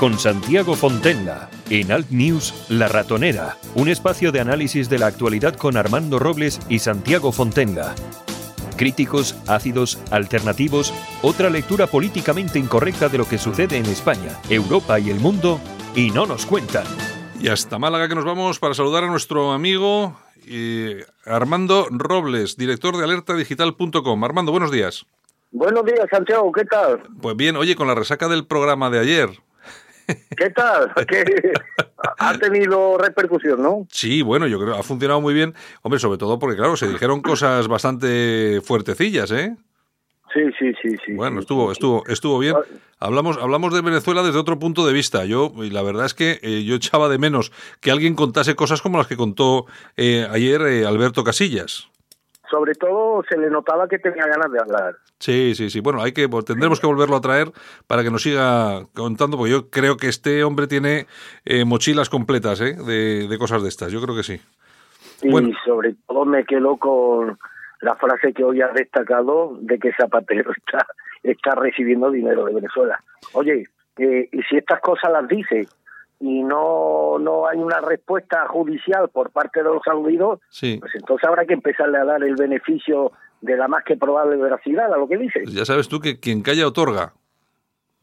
Speaker 1: Con Santiago Fontenla. En Alt News, La Ratonera. Un espacio de análisis de la actualidad con Armando Robles y Santiago Fontenla. Críticos, ácidos, alternativos, otra lectura políticamente incorrecta de lo que sucede en España, Europa y el mundo, y no nos cuentan.
Speaker 2: Y hasta Málaga que nos vamos para saludar a nuestro amigo eh, Armando Robles, director de alertadigital.com. Armando, buenos días.
Speaker 4: Buenos días, Santiago, ¿qué tal?
Speaker 2: Pues bien, oye, con la resaca del programa de ayer.
Speaker 4: ¿Qué tal? <laughs> ¿Qué- ha tenido repercusión, ¿no?
Speaker 2: Sí, bueno, yo creo que ha funcionado muy bien. Hombre, sobre todo porque, claro, se dijeron cosas bastante fuertecillas, ¿eh?
Speaker 4: Sí, sí, sí, sí.
Speaker 2: Bueno,
Speaker 4: sí,
Speaker 2: estuvo,
Speaker 4: sí,
Speaker 2: estuvo, estuvo bien. Hablamos, hablamos de Venezuela desde otro punto de vista. Yo, y la verdad es que eh, yo echaba de menos que alguien contase cosas como las que contó eh, ayer eh, Alberto Casillas.
Speaker 4: Sobre todo se le notaba que tenía ganas de hablar.
Speaker 2: Sí, sí, sí. Bueno, hay que tendremos que volverlo a traer para que nos siga contando, porque yo creo que este hombre tiene eh, mochilas completas ¿eh? de, de cosas de estas. Yo creo que sí.
Speaker 4: Y
Speaker 2: Bueno.
Speaker 4: sobre todo me quedo con la frase que hoy has destacado de que Zapatero <laughs> está, está recibiendo dinero de Venezuela. Oye, eh, y si estas cosas las dice y no, no hay una respuesta judicial por parte de los aludidos,
Speaker 2: Sí.
Speaker 4: pues entonces habrá que empezarle a dar el beneficio de la más que probable veracidad a lo que dice.
Speaker 2: Ya sabes tú que quien calla otorga.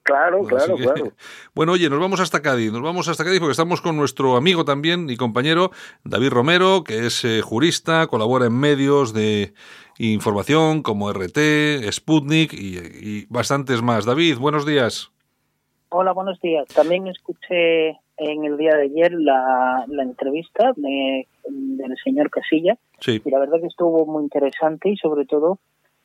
Speaker 4: Claro,
Speaker 2: Así
Speaker 4: claro,
Speaker 2: que-
Speaker 4: claro. <laughs>
Speaker 2: Bueno, oye, nos vamos hasta Cádiz, nos vamos hasta Cádiz porque estamos con nuestro amigo también y compañero David Romero, que es eh, jurista, colabora en medios de información como RT, Sputnik y, y bastantes más. David, buenos días.
Speaker 5: Hola, buenos días. También escuché en el día de ayer la, la entrevista de- del señor Casilla.
Speaker 2: Sí,
Speaker 5: y la verdad que estuvo muy interesante y sobre todo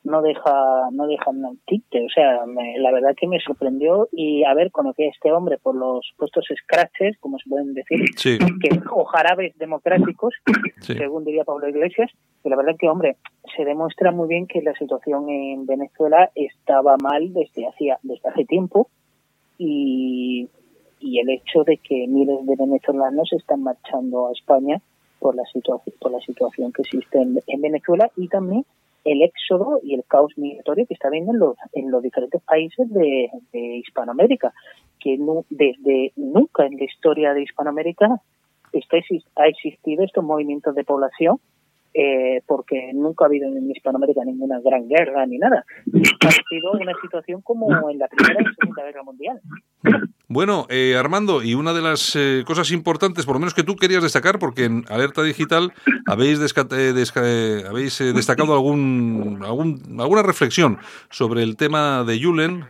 Speaker 5: no deja no deja un tinte. O sea, me- la verdad que me sorprendió y a ver, conocí a este hombre por los puestos scratches, como se pueden decir,
Speaker 2: sí,
Speaker 5: que, o jarabes democráticos,
Speaker 2: sí.
Speaker 5: según diría Pablo Iglesias, y la verdad que, hombre, se demuestra muy bien que la situación en Venezuela estaba mal desde hacía desde hace tiempo. Y, y el hecho de que miles de venezolanos están marchando a España por la situación por la situación que existe en, en Venezuela y también el éxodo y el caos migratorio que está habiendo en los, en los diferentes países de, Hispanoamérica, que desde nunca en la historia de Hispanoamérica está ha existido estos movimientos de población eh, porque nunca ha habido en Hispanoamérica ninguna gran guerra ni nada. Ha sido una situación como en la Primera y Segunda Guerra Mundial.
Speaker 2: Bueno, eh, Armando, y una de las eh, cosas importantes, por lo menos que tú querías destacar, porque en Alerta Digital habéis, eh, habéis eh, destacado algún, algún, alguna reflexión sobre el tema de Yulen,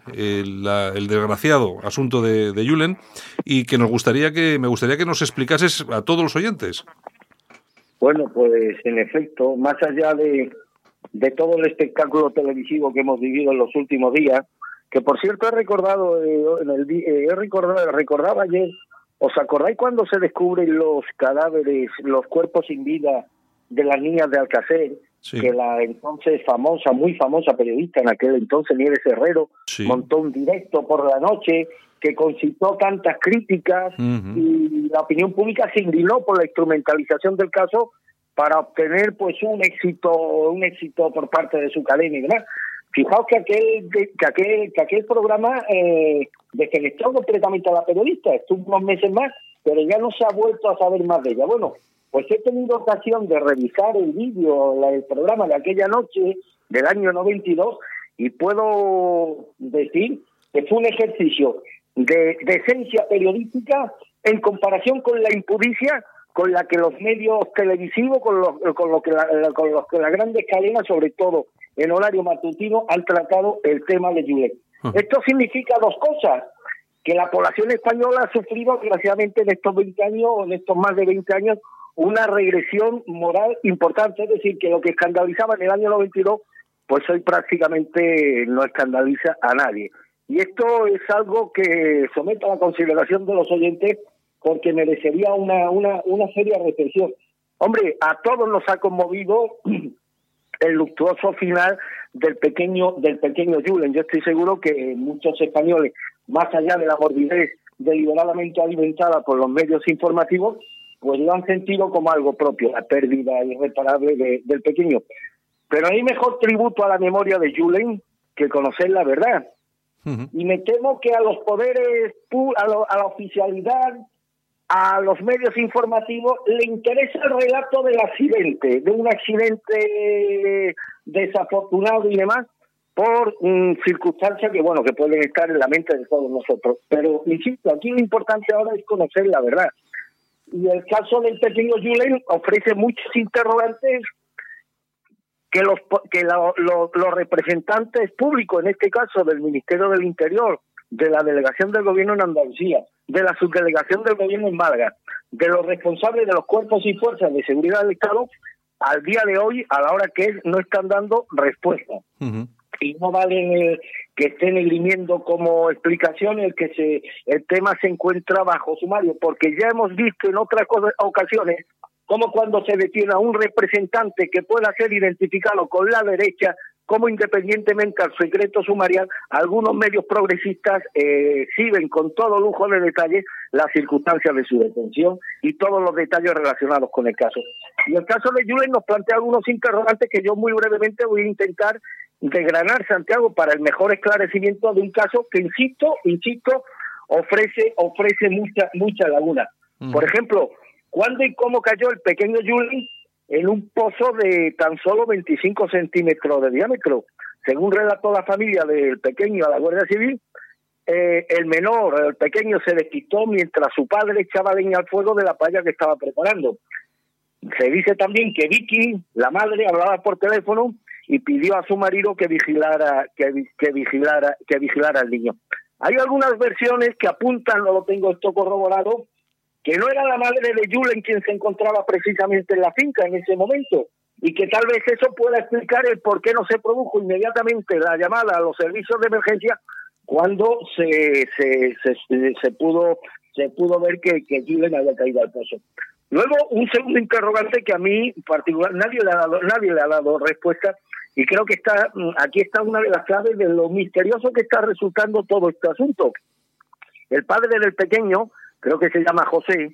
Speaker 2: la- el desgraciado asunto de, de Yulen, y que nos gustaría que me gustaría que nos explicases a todos los oyentes.
Speaker 4: Bueno, pues en efecto, más allá de, de todo el espectáculo televisivo que hemos vivido en los últimos días, que por cierto he recordado, eh, eh, he recordado, recordaba ayer, ¿os acordáis cuando se descubren los cadáveres, los cuerpos sin vida de las niñas de Alcacer?
Speaker 2: Sí.
Speaker 4: Que la entonces famosa, muy famosa periodista en aquel entonces, Nieves Herrero,
Speaker 2: Sí.
Speaker 4: montó un directo por la noche que concitó tantas críticas y la opinión pública se indignó por la instrumentalización del caso para obtener pues un éxito un éxito por parte de su cadena ¿verdad? fijaos que aquel que aquel que aquel programa eh, defenestró completamente a la periodista estuvo unos meses más pero ya no se ha vuelto a saber más de ella bueno pues he tenido ocasión de revisar el vídeo el programa de aquella noche del año 92 y puedo decir que fue un ejercicio de decencia periodística en comparación con la impudicia con la que los medios televisivos, con, los, con, lo que la, la- con los que las grandes cadenas, sobre todo en horario matutino, han tratado el tema de Julet.
Speaker 2: Ujú.
Speaker 4: Esto significa dos cosas, que la población española ha sufrido, desgraciadamente, en estos 20 años, en estos más de 20 años, una regresión moral importante, es decir, que lo que escandalizaba en el año 92, pues hoy prácticamente no escandaliza a nadie. y esto es algo que someto a la consideración de los oyentes porque merecería una, una, una seria reflexión. Hombre, a todos nos ha conmovido <clears throat> el luctuoso final del pequeño del pequeño Julen. Yo estoy seguro que muchos españoles, más allá de la morbidez deliberadamente alimentada por los medios informativos, pues lo han sentido como algo propio, la pérdida irreparable de- del pequeño. Pero hay mejor tributo a la memoria de Julen que conocer la verdad. Y me temo que a los poderes, a, lo- a la oficialidad, a los medios informativos, le interesa el relato del accidente, de un accidente desafortunado y demás, por mm, circunstancias que, bueno, que pueden estar en la mente de todos nosotros. Pero, insisto, aquí lo importante ahora es conocer la verdad. Y el caso del pequeño Julen ofrece muchos interrogantes que los que los representantes públicos, en este caso del Ministerio del Interior, de la delegación del gobierno en Andalucía, de la subdelegación del gobierno en Málaga, de los responsables de los cuerpos y fuerzas de seguridad del Estado, al día de hoy, a la hora que es, no están dando respuesta
Speaker 2: Ujú.
Speaker 4: Y no vale que estén esgrimiendo como explicación el que se el tema se encuentra bajo sumario, porque ya hemos visto en otras ocasiones como cuando se detiene a un representante que pueda ser identificado con la derecha, como independientemente al secreto sumarial, algunos medios progresistas eh, exhiben con todo lujo de detalles las circunstancias de su detención y todos los detalles relacionados con el caso. Y el caso de Julen nos plantea algunos interrogantes que yo muy brevemente voy a intentar desgranar, Santiago, para el mejor esclarecimiento de un caso que, insisto, insisto, ofrece, ofrece mucha, mucha laguna. Por ejemplo, ¿cuándo y cómo cayó el pequeño Julen en un pozo de tan solo 25 centímetros de diámetro? Según relató la familia del pequeño a la Guardia Civil, eh, el menor, el pequeño, se desquitó mientras su padre echaba leña al fuego de la palla que estaba preparando. Se dice también que Vicky, la madre, hablaba por teléfono y pidió a su marido que vigilara, que, que vigilara, que vigilara al niño. Hay algunas versiones que apuntan, no lo tengo esto corroborado, que no era la madre de Julen quien se encontraba precisamente en la finca en ese momento y que tal vez eso pueda explicar el por qué no se produjo inmediatamente la llamada a los servicios de emergencia cuando se se, se, se pudo se pudo ver que, que Julen había caído al pozo. Luego, un segundo interrogante que a mí particular nadie le ha dado, nadie le ha dado respuesta y creo que está mm, aquí está una de las claves de lo misterioso que está resultando todo este asunto. El padre del pequeño, creo que se llama José,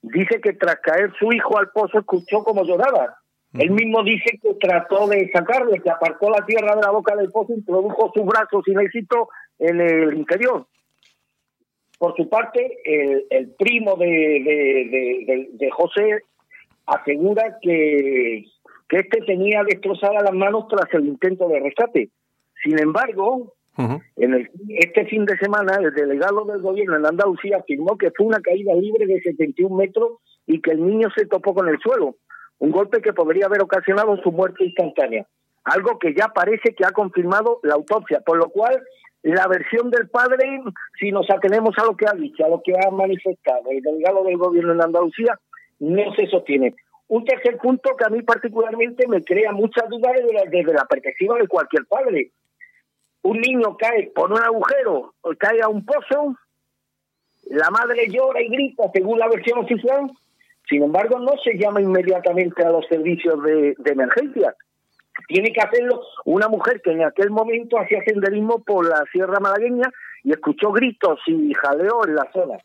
Speaker 4: dice que tras caer su hijo al pozo escuchó como lloraba. Él mismo dice que trató de sacarle, que apartó la tierra de la boca del pozo, introdujo sus brazos sin éxito en el interior. Por su parte, el, el primo de, de, de- José asegura que, que este tenía destrozadas las manos tras el intento de rescate. Sin embargo, en el, este fin de semana, el delegado del gobierno en Andalucía afirmó que fue una caída libre de 71 metros y que el niño se topó con el suelo, un golpe que podría haber ocasionado su muerte instantánea, algo que ya parece que ha confirmado la autopsia, por lo cual la versión del padre, si nos atenemos a lo que ha dicho, a lo que ha manifestado el delegado del gobierno en Andalucía, no se sostiene. Un tercer punto que a mí particularmente me crea muchas dudas desde la, desde la perspectiva de cualquier padre un niño cae por un agujero o cae a un pozo, la madre llora y grita según la versión oficial, sin embargo no se llama inmediatamente a los servicios de, de emergencia. Tiene que hacerlo una mujer que en aquel momento hacía senderismo por la Sierra Malagueña y escuchó gritos y jaleo en la zona.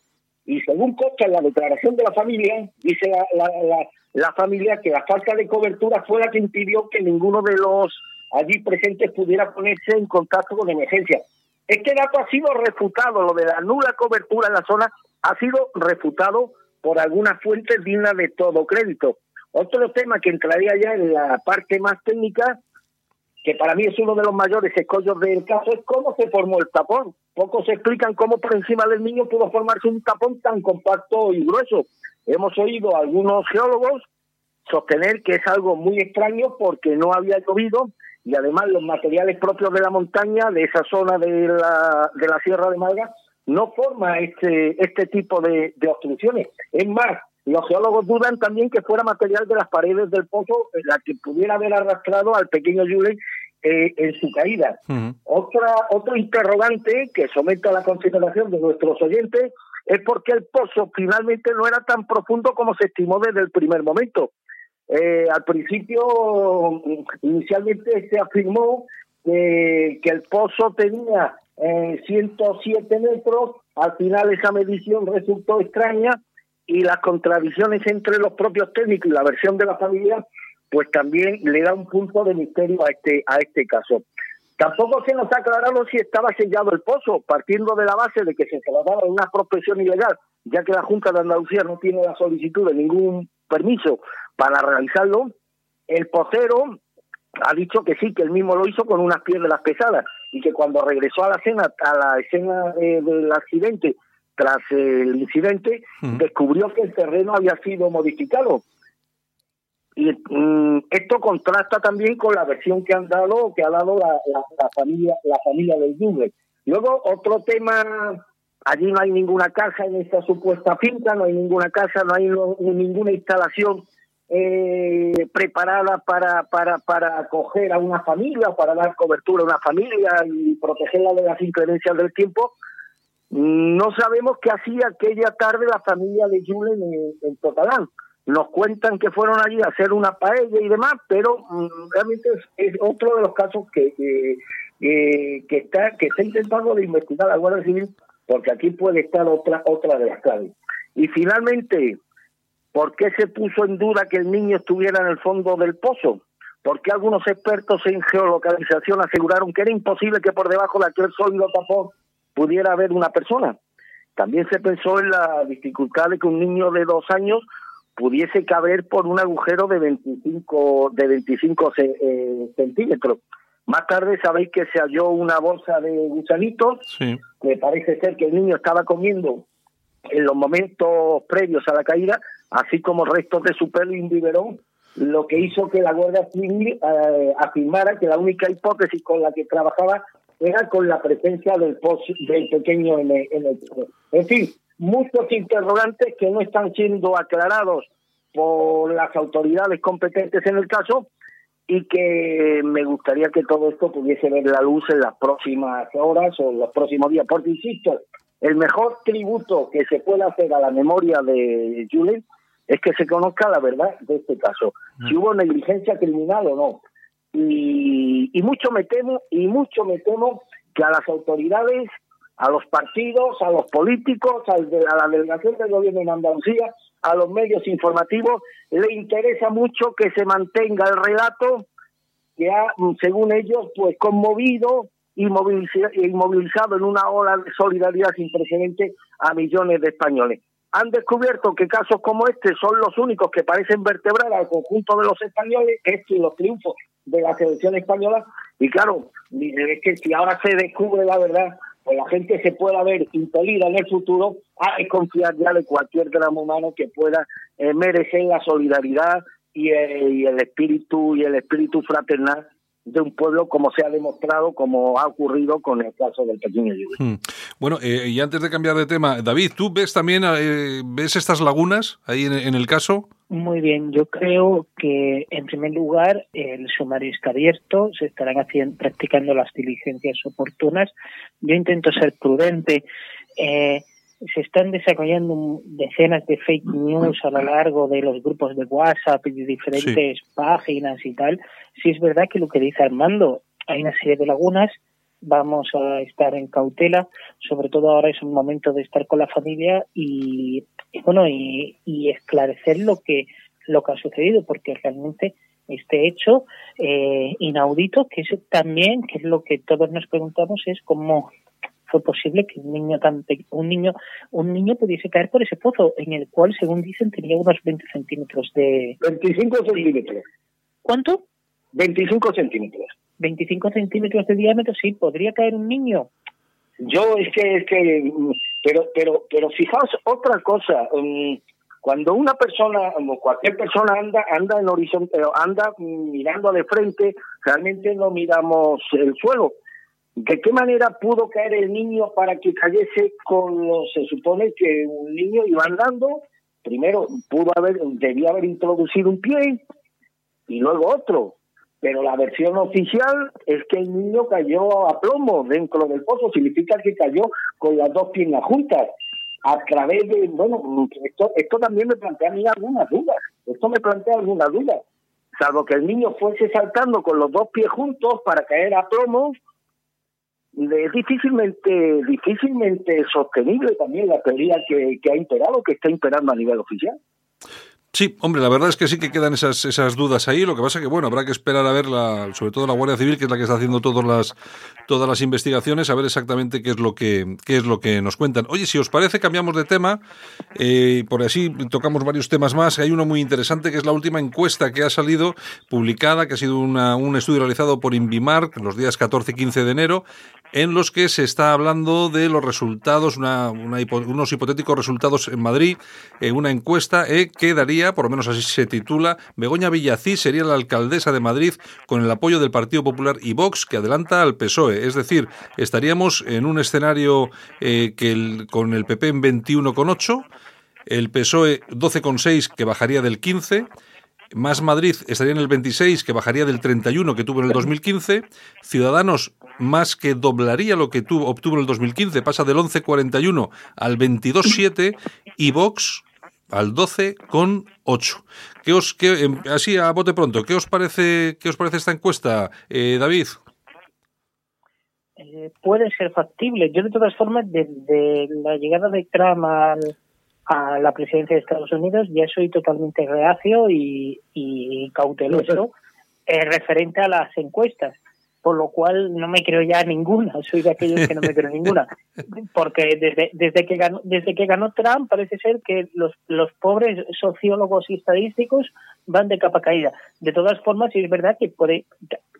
Speaker 4: Y según consta en la declaración de la familia, dice la, la, la, la familia que la falta de cobertura fue la que impidió que ninguno de los allí presentes pudiera ponerse en contacto con emergencia. Este dato ha sido refutado, lo de la nula cobertura en la zona ha sido refutado por algunas fuentes dignas de todo crédito. Otro tema que entraría ya en la parte más técnica, que para mí es uno de los mayores escollos del caso, es cómo se formó el tapón. Pocos explican cómo por encima del niño pudo formarse un tapón tan compacto y grueso. Hemos oído algunos geólogos sostener que es algo muy extraño porque no había llovido y además los materiales propios de la montaña, de esa zona de la, de la Sierra de Malga, no forma este, este tipo de, de obstrucciones. Es más, los geólogos dudan también que fuera material de las paredes del pozo la que pudiera haber arrastrado al pequeño Julen eh, en su caída.
Speaker 2: Ujú.
Speaker 4: Otra, otro interrogante que someto a la consideración de nuestros oyentes es por qué el pozo finalmente no era tan profundo como se estimó desde el primer momento. Eh, al principio, mm, inicialmente se afirmó que, que el pozo tenía eh, 107 metros, al final esa medición resultó extraña y las contradicciones entre los propios técnicos y la versión de la familia, pues también le da un punto de misterio a este, a este caso. Tampoco se nos ha aclarado si estaba sellado el pozo, partiendo de la base de que se trataba de una prospección ilegal, ya que la Junta de Andalucía no tiene la solicitud de ningún permiso para realizarlo. El pocero ha dicho que sí, que él mismo lo hizo con unas piedras pesadas y que cuando regresó a la escena, a la escena del accidente, tras el incidente, descubrió que el terreno había sido modificado. Y mm, esto contrasta también con la versión que han dado, que ha dado la, la- la familia, la familia del Juve. Luego otro tema, allí no hay ninguna casa en esta supuesta finca, no hay ninguna casa, no hay no- ninguna instalación eh, preparada para, para, para acoger a una familia, para dar cobertura a una familia y protegerla de las inclemencias del tiempo. No sabemos qué hacía aquella tarde la familia de Julen en, en Totalán. Nos cuentan que fueron allí a hacer una paella y demás, pero mm, realmente es, otro de los casos que, que- que está que está intentando de investigar la Guardia Civil, porque aquí puede estar otra otra de las claves. Y finalmente, ¿por qué se puso en duda que el niño estuviera en el fondo del pozo? Porque algunos expertos en geolocalización aseguraron que era imposible que por debajo de aquel sólido tapón pudiera haber una persona. También se pensó en la dificultad de que un niño de dos años pudiese caber por un agujero de 25, de 25 ce- eh, centímetros. Más tarde sabéis que se halló una bolsa de gusanitos
Speaker 2: Sí.
Speaker 4: que parece ser que el niño estaba comiendo en los momentos previos a la caída, así como restos de su pelo y un biberón, lo que hizo que la Guardia Civil eh, afirmara que la única hipótesis con la que trabajaba era con la presencia del, del pequeño en el, en el En fin, muchos interrogantes que no están siendo aclarados por las autoridades competentes en el caso y que me gustaría que todo esto pudiese ver la luz en las próximas horas o en los próximos días, porque insisto, el mejor tributo que se puede hacer a la memoria de Julen es que se conozca la verdad de este caso, si hubo negligencia criminal o no. Y, mucho me temo, y mucho me temo que a las autoridades, a los partidos, a los políticos, a la delegación del gobierno en Andalucía, a los medios informativos, le interesa mucho que se mantenga el relato que ha, según ellos, pues conmovido y movilizado en una ola de solidaridad sin precedentes a millones de españoles. Han descubierto que casos como este son los únicos que parecen vertebrar al conjunto de los españoles, esto y los triunfos de la selección española. Y claro, es que si ahora se descubre la verdad, pues la gente se pueda ver impelida en el futuro a desconfiar ya de cualquier drama humano que pueda eh, merecer la solidaridad y el espíritu y el espíritu fraternal de un pueblo como se ha demostrado como ha ocurrido con el caso del pequeño Yuri.
Speaker 2: Hmm. Bueno, eh, y antes de cambiar de tema, David, ¿tú ves también eh, ves estas lagunas ahí en, en el caso?
Speaker 5: Muy bien, yo creo que en primer lugar el sumario está abierto, se estarán haciendo, practicando las diligencias oportunas. Yo intento ser prudente. Eh, se están desarrollando decenas de fake news a lo largo de los grupos de WhatsApp y de diferentes páginas y tal. Sí es verdad que lo que dice Armando, hay una serie de lagunas, vamos a estar en cautela, sobre todo ahora es un momento de estar con la familia y, y bueno, y, y esclarecer lo que, lo que ha sucedido, porque realmente este hecho eh, inaudito, que es también, que es lo que todos nos preguntamos, es cómo fue posible que un niño tan un niño un niño pudiese caer por ese pozo en el cual según dicen tenía unos 20 centímetros de
Speaker 4: 25 centímetros.
Speaker 5: ¿cuánto?
Speaker 4: 25 centímetros.
Speaker 5: 25 centímetros de diámetro sí podría caer un niño
Speaker 4: Yo es que, es que, mm, pero, pero, pero fijaos otra cosa, mm, cuando una persona, o cualquier persona anda, anda en horizonte, anda mm, mirando de frente, realmente no miramos el suelo. ¿De qué manera pudo caer el niño para que cayese con lo, se supone que un niño iba andando, primero pudo haber, debía haber introducido un pie y luego otro. pero la versión oficial es que el niño cayó a plomo dentro del pozo, significa que cayó con las dos piernas juntas. A través de, bueno, esto, esto también me plantea a mí algunas dudas, esto me plantea algunas dudas, salvo que el niño fuese saltando con los dos pies juntos para caer a plomo, es difícilmente difícilmente sostenible también la teoría que, ha imperado, que está imperando a nivel oficial.
Speaker 2: Sí, hombre, la verdad es que sí que quedan esas, esas dudas ahí. Lo que pasa que, bueno, habrá que esperar a ver, la, sobre todo la Guardia Civil, que es la que está haciendo todas las, todas las investigaciones, a ver exactamente qué es lo que, qué es lo que nos cuentan. Oye, si os parece, cambiamos de tema, eh, por así tocamos varios temas más. Hay uno muy interesante, que es la última encuesta que ha salido, publicada, que ha sido una, un estudio realizado por Invimar los días 14 y 15 de enero, en los que se está hablando de los resultados, una, unos hipotéticos resultados en Madrid, eh, una encuesta eh, que daría, por lo menos así se titula, Begoña Villacís sería la alcaldesa de Madrid con el apoyo del Partido Popular y Vox, que adelanta al PSOE. Es decir, estaríamos en un escenario eh, que el, con el PP en 21,8, el PSOE 12,6, que bajaría del 15, más Madrid estaría en el 26, que bajaría del 31 que tuvo en el 2015. Ciudadanos más que doblaría lo que tuvo, obtuvo en el 2015, pasa del 11,41 al 22,7 y Vox al 12,8. ¿Qué os, qué, em, así a bote pronto, ¿qué os parece, qué os parece esta encuesta, eh, David?
Speaker 5: Eh, puede ser factible. Yo, de todas formas, desde la llegada de Trump al, a la presidencia de Estados Unidos ya soy totalmente reacio y, y cauteloso eh, referente a las encuestas, por lo cual no me creo ya ninguna, <laughs> soy de aquellos que no me creo ninguna, porque desde, desde que ganó desde que ganó Trump parece ser que los, los pobres sociólogos y estadísticos van de capa caída. De todas formas, sí es verdad que puede,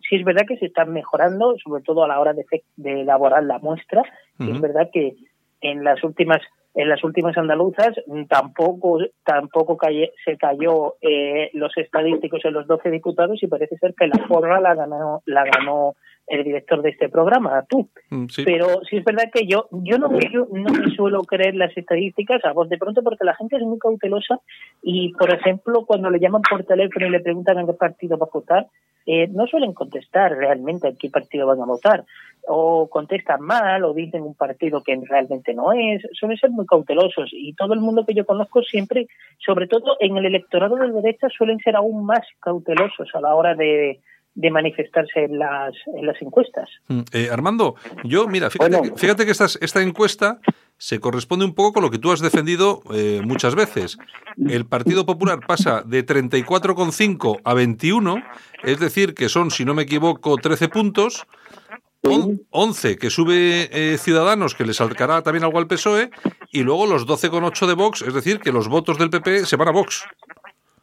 Speaker 5: sí es verdad que se están mejorando, sobre todo a la hora de, de elaborar la muestra, uh -huh. es verdad que en las últimas en las últimas andaluzas tampoco tampoco se cayó eh, los estadísticos en los 12 diputados y parece ser que la porra la ganó la ganó el director de este programa, tú.
Speaker 2: Sí.
Speaker 5: Pero sí es verdad que yo yo no, yo no me suelo creer las estadísticas a voz de pronto porque la gente es muy cautelosa y, por ejemplo, cuando le llaman por teléfono y le preguntan a qué partido va a votar, eh, no suelen contestar realmente a qué partido van a votar. O contestan mal o dicen un partido que realmente no es. Suelen ser muy cautelosos y todo el mundo que yo conozco siempre, sobre todo en el electorado de derecha, suelen ser aún más cautelosos a la hora de de manifestarse en las, en las encuestas.
Speaker 2: Eh, Armando, yo, mira, fíjate, bueno. fíjate que esta, esta encuesta se corresponde un poco con lo que tú has defendido eh, muchas veces. El Partido Popular pasa de 34,5 a 21, es decir, que son, si no me equivoco, 13 puntos. 11 que sube eh, Ciudadanos, que les saltará también algo al PSOE, y luego los 12,8 de Vox, es decir, que los votos del PP se van a Vox.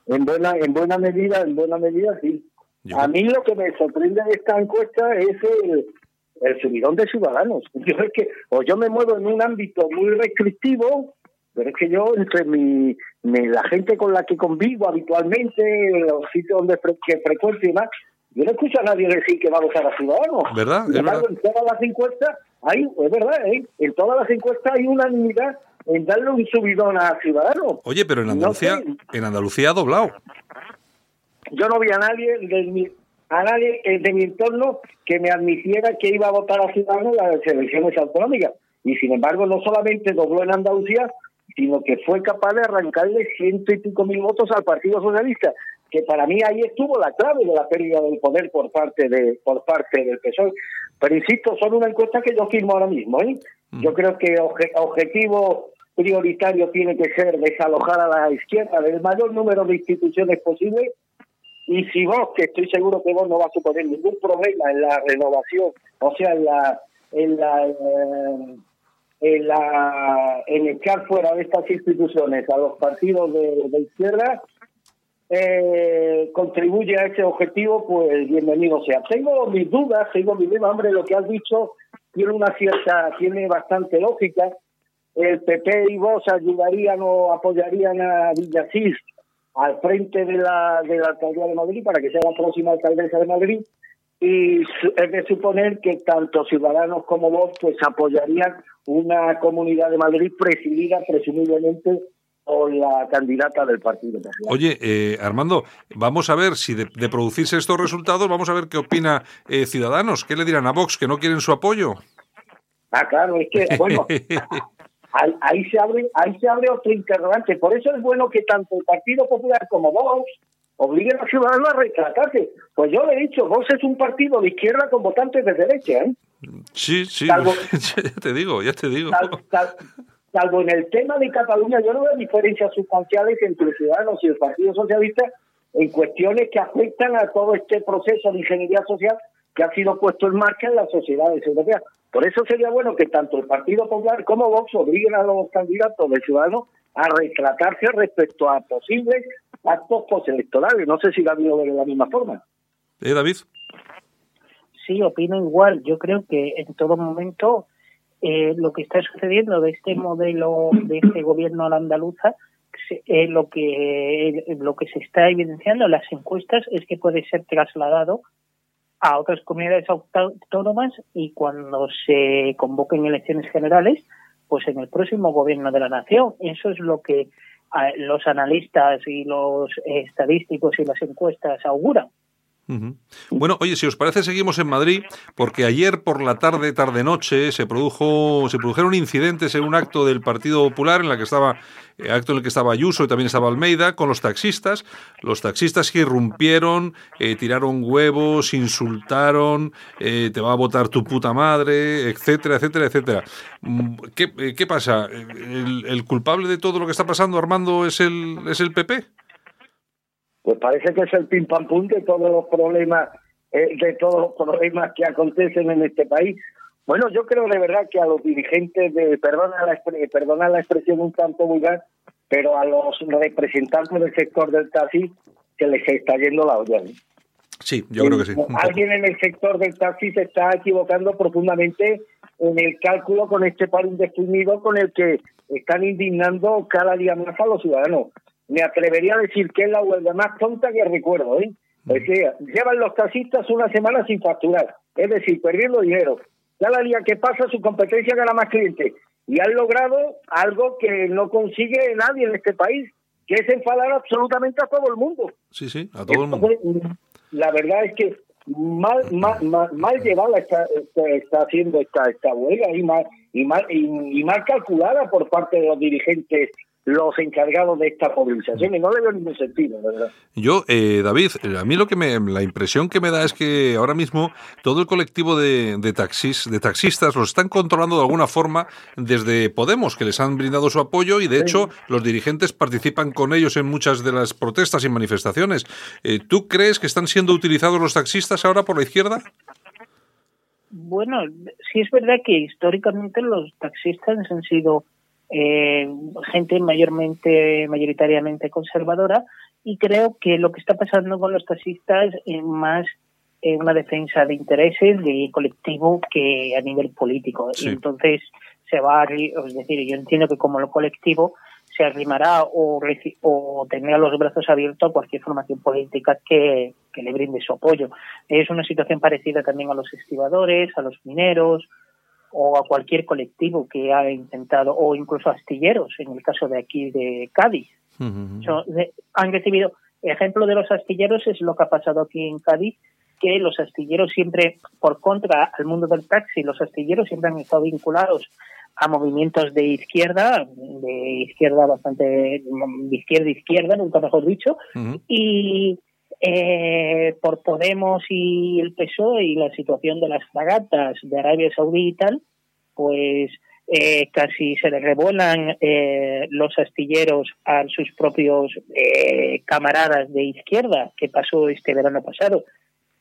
Speaker 4: En buena, en buena medida, en buena medida, sí. Yo. A mí lo que me sorprende de esta encuesta es el, el subidón de ciudadanos. <laughs> Yo es que, o yo me muevo en un ámbito muy restrictivo, pero es que yo, entre mi, mi la gente con la que convivo habitualmente, los sitios donde fre que frecuento y demás, yo no escucho a nadie decir que va a votar a Ciudadanos.
Speaker 2: ¿Verdad?
Speaker 4: Sin embargo, en todas las encuestas, hay, es verdad, ¿eh? en todas las encuestas hay unanimidad en darle un subidón a Ciudadanos.
Speaker 2: Oye, pero en Andalucía, no sé. en Andalucía ha doblado
Speaker 4: yo no vi a nadie de mi, a nadie de mi entorno que me admitiera que iba a votar a Ciudadanos en las elecciones autonómicas. Y sin embargo, no solamente dobló en Andalucía, sino que fue capaz de arrancarle ciento y pico mil votos al Partido Socialista, que para mí ahí estuvo la clave de la pérdida del poder por parte de por parte del PSOE. Pero insisto, son una encuesta que yo firmo ahora mismo. ¿eh? Mm. Yo creo que obje, objetivo prioritario tiene que ser desalojar a la izquierda del mayor número de instituciones posible y si vos, que estoy seguro que vos no va a suponer ningún problema en la renovación, o sea, en la en la eh, en la en echar fuera de estas instituciones a los partidos de, izquierda eh, contribuye a ese objetivo, pues bienvenido sea. Tengo mis dudas, tengo mi duda, hombre, lo que has dicho tiene una cierta, tiene bastante lógica. El PP y vos ayudarían o apoyarían a Villasís al frente de la, de la alcaldía de Madrid para que sea la próxima alcaldesa de Madrid y es de suponer que tanto Ciudadanos como vos pues apoyarían una comunidad de Madrid presidida presumiblemente o la candidata del Partido Popular.
Speaker 2: Oye, eh, Armando, vamos a ver si de, de producirse estos resultados, vamos a ver qué opina eh, Ciudadanos. ¿Qué le dirán a Vox? ¿Que no quieren su apoyo?
Speaker 4: Ah, claro, es que, bueno, <laughs> ahí, ahí se abre ahí se abre otro interrogante. Por eso es bueno que tanto el Partido Popular como Vox obliguen a Ciudadanos a retratarse. Pues yo le he dicho, Vox es un partido de izquierda con votantes de derecha, ¿eh?
Speaker 2: Sí, sí,
Speaker 4: Salvo- <laughs>
Speaker 2: ya te digo, ya te digo.
Speaker 4: Sal- sal- salvo en el tema de Cataluña, yo no veo diferencias sustanciales entre Ciudadanos y el Partido Socialista en cuestiones que afectan a todo este proceso de ingeniería social que ha sido puesto en marcha en las sociedades europeas. Por eso sería bueno que tanto el Partido Popular como Vox obliguen a los candidatos de Ciudadanos a retratarse respecto a posibles actos postelectorales. No sé si la habido de la misma forma.
Speaker 2: ¿Eh, David?
Speaker 5: Sí, opino igual. Yo creo que en todo momento eh, lo que está sucediendo de este modelo, de este gobierno a la andaluza, se- eh, lo que eh, lo que se está evidenciando en las encuestas es que puede ser trasladado a otras comunidades autónomas y cuando se convoquen elecciones generales, pues en el próximo gobierno de la nación. Eso es lo que ah, los analistas y los estadísticos y las encuestas auguran.
Speaker 2: Ujú. Bueno, oye, si os parece, seguimos en Madrid, porque ayer por la tarde, tarde-noche, se produjo, se produjeron incidentes en un acto del Partido Popular, en la que estaba, eh, acto en el que estaba Ayuso y también estaba Almeida, con los taxistas. Los taxistas que irrumpieron, eh, tiraron huevos, insultaron, eh, te va a votar tu puta madre, etcétera, etcétera, etcétera. Mm, ¿Qué, qué pasa? ¿El, el culpable de todo lo que está pasando, Armando, es el, es el PP?
Speaker 4: Pues parece que es el pim pam pum de todos los problemas, eh, de todos los problemas que acontecen en este país. Bueno, yo creo de verdad que a los dirigentes de, perdona la, perdona la expresión un tanto vulgar, pero a los representantes del sector del taxi se les está yendo la olla. ¿eh?
Speaker 2: Sí, yo creo que sí.
Speaker 4: Alguien en el sector del taxi se está equivocando profundamente en el cálculo con este paro indefinido con el que están indignando cada día más a los ciudadanos. Me atrevería a decir que es la huelga más tonta que recuerdo. ¿eh? Es que llevan los taxistas una semana sin facturar, es decir, perdiendo dinero. Cada día que pasa su competencia gana más clientes y han logrado algo que no consigue nadie en este país, que es enfadar absolutamente a todo el mundo.
Speaker 2: Sí, sí, a todo el mundo.
Speaker 4: Entonces, la verdad es que mal mal, mal, mal llevada está, está, está haciendo esta esta huelga y mal y mal y, y mal calculada por parte de los dirigentes los encargados de esta movilización y no le veo ningún sentido, la verdad.
Speaker 2: Yo, eh, David, eh, a mí lo que me, la impresión que me da es que ahora mismo todo el colectivo de, de taxis, de taxistas, los están controlando de alguna forma desde Podemos, que les han brindado su apoyo y de hecho los dirigentes participan con ellos en muchas de las protestas y manifestaciones. Eh, ¿Tú crees que están siendo utilizados los taxistas ahora por la izquierda?
Speaker 5: Bueno, sí es verdad que históricamente los taxistas han sido eh, gente mayormente, mayoritariamente conservadora y creo que lo que está pasando con los taxistas es más eh, una defensa de intereses de colectivo que a nivel político.
Speaker 2: Sí.
Speaker 5: Y entonces se va a, es decir, yo entiendo que como lo colectivo se arrimará o, o tendrá los brazos abiertos a cualquier formación política que, que le brinde su apoyo. Es una situación parecida también a los estibadores, a los mineros o a cualquier colectivo que ha intentado, o incluso astilleros, en el caso de aquí de Cádiz. So, de- han recibido, ejemplo de los astilleros es lo que ha pasado aquí en Cádiz, que los astilleros siempre, por contra al mundo del taxi, los astilleros siempre han estado vinculados a movimientos de izquierda, de izquierda bastante, de izquierda izquierda, nunca mejor dicho, y eh, por Podemos y el PSOE y la situación de las fragatas de Arabia Saudí y tal, pues eh, casi se le revuelan eh, los astilleros a sus propios eh, camaradas de izquierda, que pasó este verano pasado.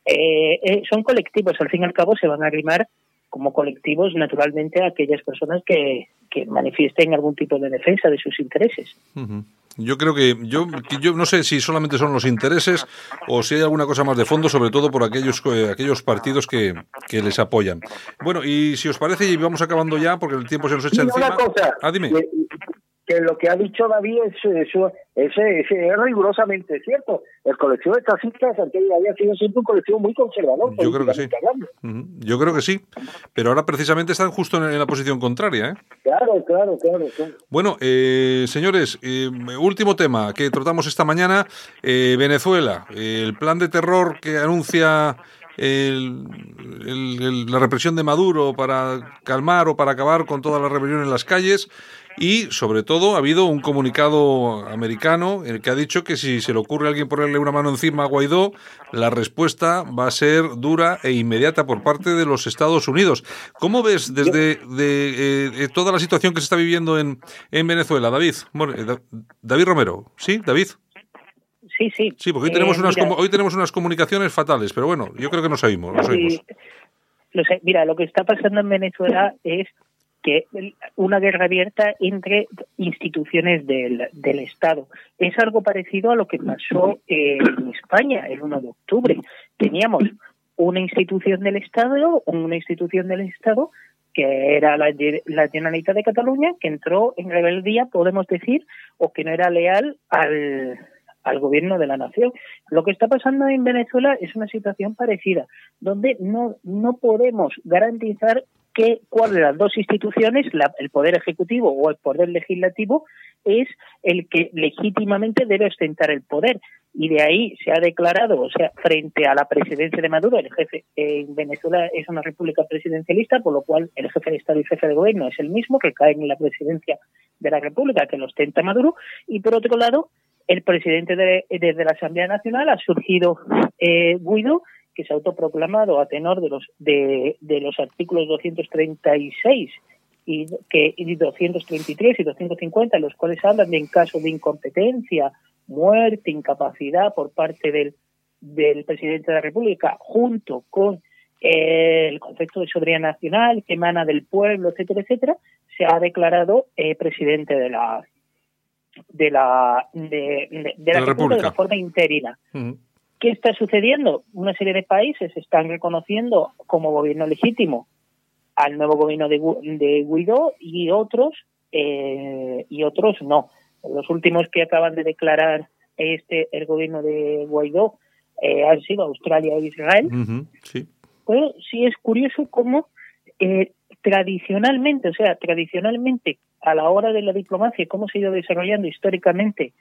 Speaker 5: Eh, eh, son colectivos, al fin y al cabo se van a arrimar como colectivos naturalmente a aquellas personas que, que manifiesten algún tipo de defensa de sus intereses.
Speaker 2: Ujú. Yo creo que yo, yo no sé si solamente son los intereses o si hay alguna cosa más de fondo, sobre todo por aquellos eh, aquellos partidos que, que les apoyan. Bueno, y si os parece, y vamos acabando ya porque el tiempo se nos echa
Speaker 4: Y
Speaker 2: encima.
Speaker 4: una cosa,
Speaker 2: Ah, dime.
Speaker 4: Que lo que ha dicho David es, es, es, es rigurosamente cierto. El colectivo de taxistas aquel había sido siempre un colectivo muy conservador.
Speaker 2: Yo creo que sí. Yo creo que sí. Pero ahora precisamente están justo en, en la posición contraria. ¿eh?
Speaker 4: Claro, claro, claro. claro.
Speaker 2: Bueno, eh, señores, eh, último tema que tratamos esta mañana. eh, Venezuela, el plan de terror que anuncia el- el- el- la represión de Maduro para calmar o para acabar con toda la rebelión en las calles. Y, sobre todo, ha habido un comunicado americano en el que ha dicho que si se le ocurre a alguien ponerle una mano encima a Guaidó, la respuesta va a ser dura e inmediata por parte de los Estados Unidos. ¿Cómo ves desde de, eh, eh, toda la situación que se está viviendo en, en Venezuela, David? Bueno, eh, Da- David Romero, ¿sí, David?
Speaker 5: Sí, sí.
Speaker 2: Sí, porque hoy
Speaker 5: Eh,
Speaker 2: tenemos, unas,
Speaker 5: mira,
Speaker 2: comu- hoy tenemos unas comunicaciones fatales, pero bueno, yo creo que nos oímos, nos
Speaker 5: Sí,
Speaker 2: oímos.
Speaker 5: sé. Mira, lo que está pasando en Venezuela es que una guerra abierta entre instituciones del, del Estado. Es algo parecido a lo que pasó eh, en España el 1 de octubre. Teníamos una institución del Estado, una institución del Estado que era la, la Generalitat de Cataluña, que entró en rebeldía, podemos decir, o que no era leal al, al gobierno de la nación. Lo que está pasando en Venezuela es una situación parecida, donde no, no podemos garantizar que cuál de las dos instituciones, la- el poder ejecutivo o el poder legislativo, es el que legítimamente debe ostentar el poder. Y de ahí se ha declarado, o sea, frente a la presidencia de Maduro, el jefe en Venezuela es una república presidencialista, por lo cual el jefe de Estado y jefe de gobierno es el mismo que cae en la presidencia de la república que lo ostenta Maduro. Y por otro lado, el presidente de, desde la Asamblea Nacional ha surgido eh, Guido, que se ha autoproclamado a tenor de los de, de los artículos 236 y que y 233 y 250, los cuales hablan de en caso de incompetencia, muerte, incapacidad por parte del, del presidente de la República, junto con eh, el concepto de soberanía nacional que emana del pueblo, etcétera, etcétera, se ha declarado eh, presidente de la de la de, de- de la
Speaker 2: la
Speaker 5: República de la forma interina.
Speaker 2: Ujú.
Speaker 5: ¿Qué está sucediendo? Una serie de países están reconociendo como gobierno legítimo al nuevo gobierno de, de Guaidó y otros eh, y otros no. Los últimos que acaban de declarar este el gobierno de Guaidó eh, han sido Australia e Israel.
Speaker 2: Sí.
Speaker 5: Pero sí es curioso cómo eh, tradicionalmente, o sea, tradicionalmente a la hora de la diplomacia, cómo se ha ido desarrollando históricamente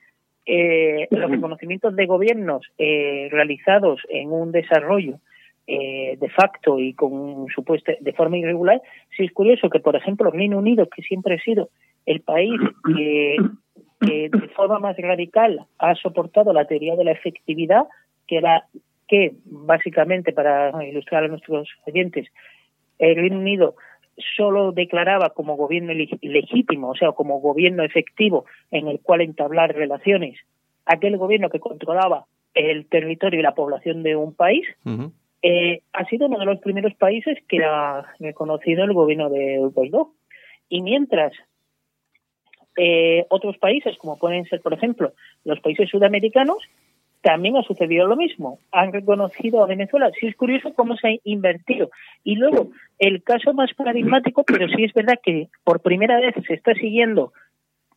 Speaker 5: eh, los reconocimientos de gobiernos eh, realizados en un desarrollo eh, de facto y con supuesta de forma irregular, sí es curioso que, por ejemplo, Reino Unido, que siempre ha sido el país que, que de forma más radical ha soportado la teoría de la efectividad, que era que básicamente para ilustrar a nuestros oyentes, el Reino Unido solo declaraba como gobierno leg- legítimo, o sea, como gobierno efectivo en el cual entablar relaciones, aquel gobierno que controlaba el territorio y la población de un país, eh, ha sido uno de los primeros países que ha reconocido el gobierno de Guaidó. Y mientras eh, otros países, como pueden ser, por ejemplo, los países sudamericanos, también ha sucedido lo mismo. Han reconocido a Venezuela. Sí es curioso cómo se ha invertido. Y luego, el caso más paradigmático, pero sí es verdad que por primera vez se está siguiendo,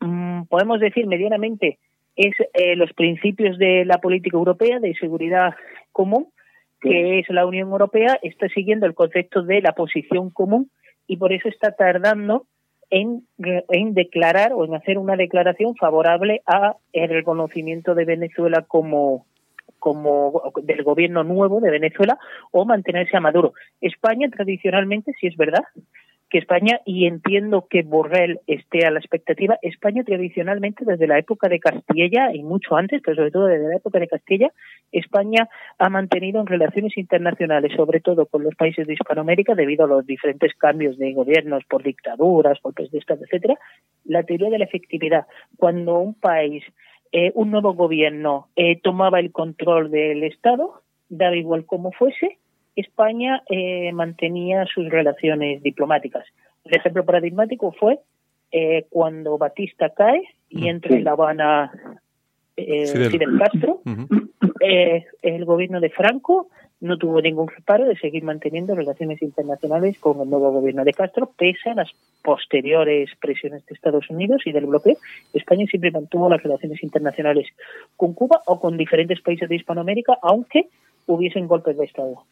Speaker 5: mm, podemos decir medianamente, es eh, los principios de la política europea de seguridad común, que es la Unión Europea, está siguiendo el concepto de la posición común y por eso está tardando en, declarar o en hacer una declaración favorable a el reconocimiento de Venezuela como como del gobierno nuevo de Venezuela o mantenerse a Maduro. España tradicionalmente, si es verdad, que España, y entiendo que Borrell esté a la expectativa, España tradicionalmente desde la época de Castilla y mucho antes, pero sobre todo desde la época de Castilla, España ha mantenido en relaciones internacionales, sobre todo con los países de Hispanoamérica, debido a los diferentes cambios de gobiernos por dictaduras, golpes de Estado, etcétera, la teoría de la efectividad. Cuando un país, eh, un nuevo gobierno eh, tomaba el control del Estado, daba igual cómo fuese, España eh, mantenía sus relaciones diplomáticas. El ejemplo paradigmático fue eh, cuando Batista cae y entra en La Habana eh,
Speaker 2: Fidel.
Speaker 5: Fidel Castro, eh, el gobierno de Franco no tuvo ningún reparo de seguir manteniendo relaciones internacionales con el nuevo gobierno de Castro, pese a las posteriores presiones de Estados Unidos y del bloqueo. España siempre mantuvo las relaciones internacionales con Cuba o con diferentes países de Hispanoamérica, aunque hubiesen golpes de Estado.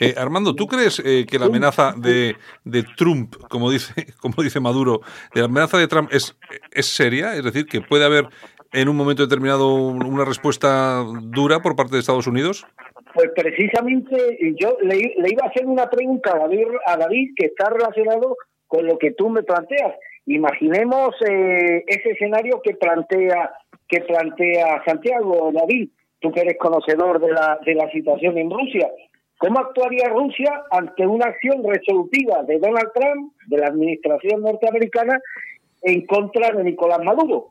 Speaker 2: Eh, Armando, ¿tú crees eh, que la amenaza de, de Trump, como dice, <laughs> como dice Maduro, de la amenaza de Trump es, es seria? Es decir, que puede haber en un momento determinado un- una respuesta dura por parte de Estados Unidos?
Speaker 4: Pues precisamente yo le, le iba a hacer una pregunta a David, a David que está relacionado con lo que tú me planteas. Imaginemos eh, ese escenario que plantea que plantea Santiago, David, tú que eres conocedor de la, de la situación en Rusia. ¿Cómo actuaría Rusia ante una acción resolutiva de Donald Trump, de la administración norteamericana, en contra de Nicolás Maduro?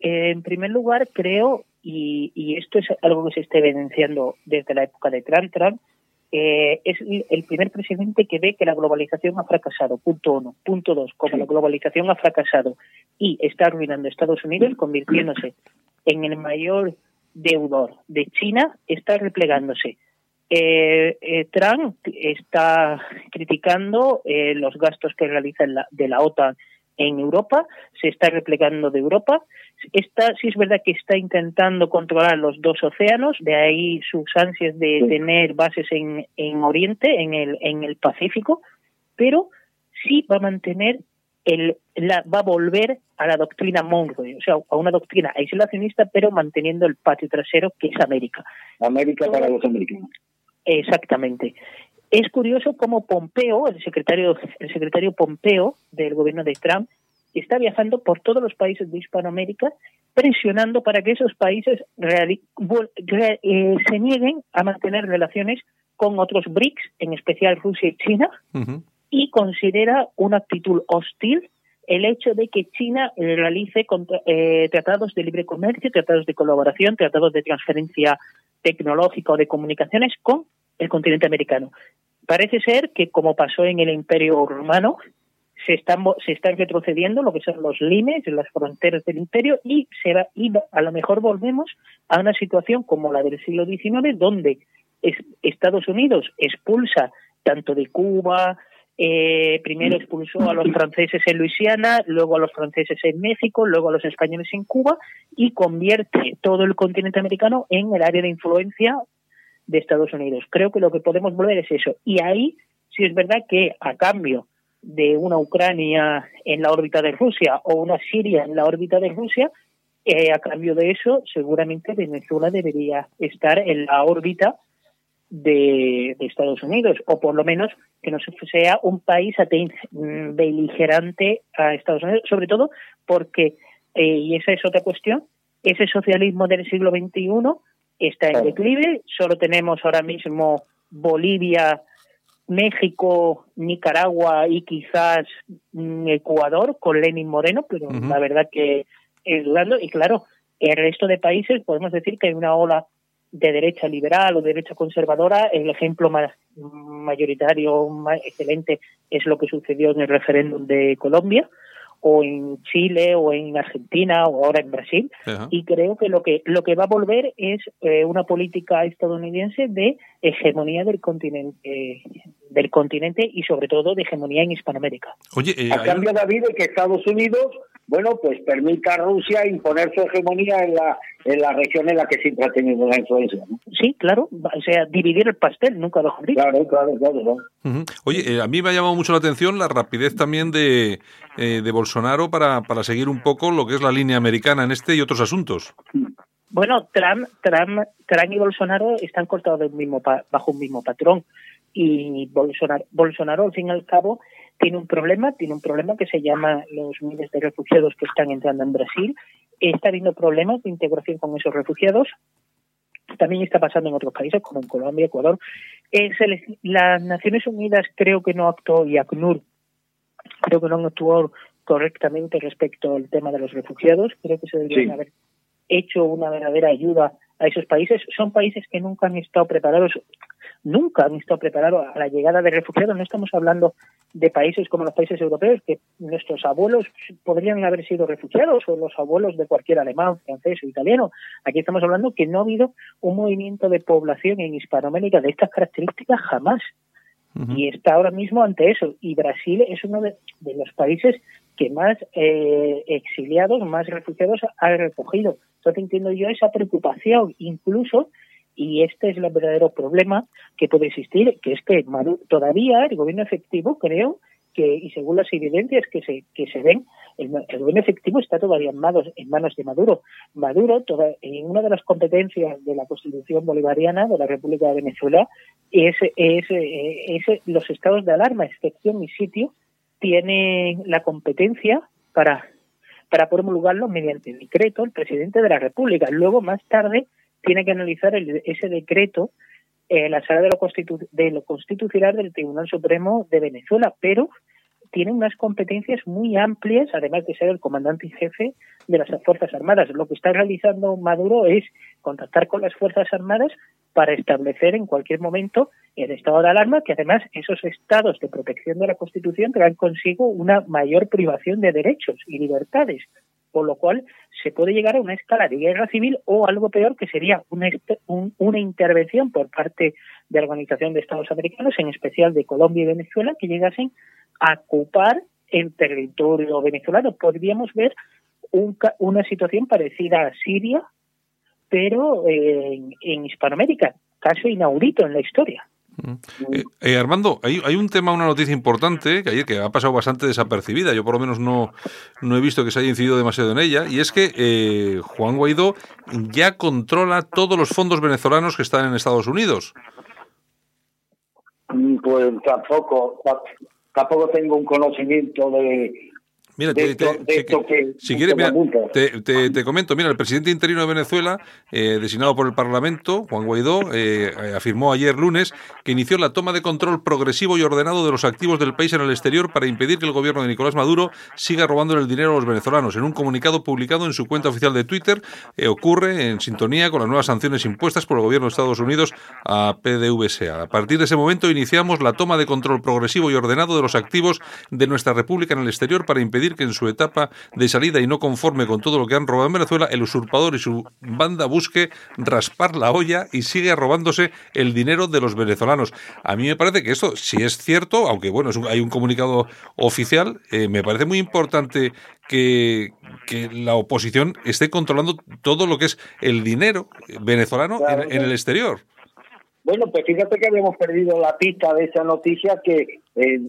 Speaker 5: Eh, en primer lugar, creo, y, y esto es algo que se está evidenciando desde la época de Trump, Trump eh, es el primer presidente que ve que la globalización ha fracasado, punto uno. Punto dos, como la globalización ha fracasado y está arruinando Estados Unidos, convirtiéndose en el mayor deudor de China, está replegándose. Eh, eh, Trump está criticando eh, los gastos que realiza la- de la OTAN en Europa, se está replegando de Europa. Está, sí es verdad que está intentando controlar los dos océanos, de ahí sus ansias de tener bases en, en Oriente, en el, en el Pacífico, pero sí va a mantener el, la, va a volver a la doctrina Monroe, o sea, a una doctrina aislacionista, pero manteniendo el patio trasero que es América.
Speaker 4: América para los americanos.
Speaker 5: Exactamente. Es curioso cómo Pompeo, el secretario, el secretario Pompeo del gobierno de Trump, está viajando por todos los países de Hispanoamérica presionando para que esos países reali- vol- re- eh, se nieguen a mantener relaciones con otros BRICS, en especial Rusia y China, y considera una actitud hostil el hecho de que China realice contra- eh, tratados de libre comercio, tratados de colaboración, tratados de transferencia tecnológica o de comunicaciones con el continente americano. Parece ser que, como pasó en el Imperio Romano, se están, se están retrocediendo lo que son los límites, las fronteras del imperio y, se va, y a lo mejor volvemos a una situación como la del siglo XIX, donde es- Estados Unidos expulsa tanto de Cuba, eh, primero expulsó a los franceses en Luisiana, luego a los franceses en México, luego a los españoles en Cuba y convierte todo el continente americano en el área de influencia de Estados Unidos. Creo que lo que podemos volver es eso. Y ahí sí es verdad que a cambio de una Ucrania en la órbita de Rusia o una Siria en la órbita de Rusia, eh, a cambio de eso, seguramente Venezuela debería estar en la órbita de, Estados Unidos, o por lo menos que no sea un país mm, beligerante a Estados Unidos, sobre todo porque, eh, y esa es otra cuestión, ese socialismo del siglo XXI está en declive, solo tenemos ahora mismo Bolivia, México, Nicaragua y quizás mm, Ecuador con Lenin Moreno, pero la verdad que es dudando, y claro, el resto de países podemos decir que hay una ola de derecha liberal o derecha conservadora, el ejemplo más mayoritario, más excelente, es lo que sucedió en el referéndum de Colombia, o en Chile, o en Argentina, o ahora en Brasil.
Speaker 2: Ajá.
Speaker 5: Y creo que lo que lo que va a volver es eh, una política estadounidense de hegemonía del continente, del continente y sobre todo de hegemonía en Hispanoamérica.
Speaker 2: Oye, eh,
Speaker 4: A cambio,
Speaker 2: un-
Speaker 4: David, de que Estados Unidos, bueno, pues permita a Rusia imponer su hegemonía en la, en la región en la que siempre ha tenido una influencia. ¿no?
Speaker 5: Sí, claro, o sea, dividir el pastel, nunca lo abrir.
Speaker 4: Claro, claro, claro.
Speaker 2: Oye, eh, a mí me ha llamado mucho la atención la rapidez también de, eh, de Bolsonaro para, para seguir un poco lo que es la línea americana en este y otros asuntos.
Speaker 5: Bueno, Trump, Trump, Trump y Bolsonaro están cortados del mismo pa- bajo un mismo patrón y Bolsonaro, Bolsonaro, al fin y al cabo, tiene un problema, tiene un problema que se llama los miles de refugiados que están entrando en Brasil. Está habiendo problemas de integración con esos refugiados. También está pasando en otros países, como en Colombia, Ecuador. Eh, les- las Naciones Unidas creo que no actuó y ACNUR creo que no actuó correctamente respecto al tema de los refugiados. Creo que se deberían
Speaker 4: Sí.
Speaker 5: haber hecho una verdadera ayuda a esos países. Son países que nunca han estado preparados. nunca han estado preparados a la llegada de refugiados. No estamos hablando de países como los países europeos, que nuestros abuelos podrían haber sido refugiados, o los abuelos de cualquier alemán, francés o italiano. Aquí estamos hablando que no ha habido un movimiento de población en Hispanoamérica de estas características jamás. Y está ahora mismo ante eso. Y Brasil es uno de, los países que más eh, exiliados, más refugiados ha recogido. Entonces entiendo yo esa preocupación, incluso, y este es el verdadero problema que puede existir, que es que Maduro, todavía el gobierno efectivo, creo, que y según las evidencias que se que se ven, el, el efectivo está todavía en manos en manos de Maduro. Maduro, toda, una de las competencias de la Constitución bolivariana de la República de Venezuela es es, eh, es los estados de alarma, excepción y sitio tiene la competencia para para promulgarlo mediante decreto el presidente de la República. Luego, más tarde, tiene que analizar el, ese decreto eh, la sala de lo, de lo constitucional del Tribunal Supremo de Venezuela, pero tiene unas competencias muy amplias, además de ser el comandante y jefe de las Fuerzas Armadas. Lo que está realizando Maduro es contactar con las Fuerzas Armadas para establecer en cualquier momento el estado de alarma, que además esos estados de protección de la Constitución traen consigo una mayor privación de derechos y libertades, por lo cual se puede llegar a una escala de guerra civil o algo peor que sería una, un, una intervención por parte de la Organización de Estados Americanos, en especial de Colombia y Venezuela, que llegasen a ocupar el territorio venezolano. Podríamos ver un, una situación parecida a Siria, pero en Hispanoamérica, caso inaudito en la historia.
Speaker 2: Eh, eh, Armando, hay, hay, un tema, una noticia importante que ayer que ha pasado bastante desapercibida. Yo por lo menos no, no he visto que se haya incidido demasiado en ella y es que eh, Juan Guaidó ya controla todos los fondos venezolanos que están en Estados Unidos.
Speaker 4: Pues tampoco, tampoco tengo un conocimiento de,
Speaker 2: Mira, te, te, te, que, si quieres, mira, te, comento, mira, el presidente interino de Venezuela, eh, designado por el Parlamento, Juan Guaidó, eh, afirmó ayer lunes que inició la toma de control progresivo y ordenado de los activos del país en el exterior para impedir que el gobierno de Nicolás Maduro siga robando el dinero a los venezolanos. En un comunicado publicado en su cuenta oficial de Twitter, eh, ocurre en sintonía con las nuevas sanciones impuestas por el gobierno de Estados Unidos a PDVSA. A partir de ese momento iniciamos la toma de control progresivo y ordenado de los activos de nuestra República en el exterior para impedir que en su etapa de salida y no conforme con todo lo que han robado en Venezuela, el usurpador y su banda busque raspar la olla y sigue robándose el dinero de los venezolanos. A mí me parece que esto, si es cierto, aunque bueno, hay un comunicado oficial, eh, me parece muy importante que, que, la oposición esté controlando todo lo que es el dinero venezolano en el exterior.
Speaker 4: Bueno, pues fíjate que habíamos perdido la pista de esa noticia que eh,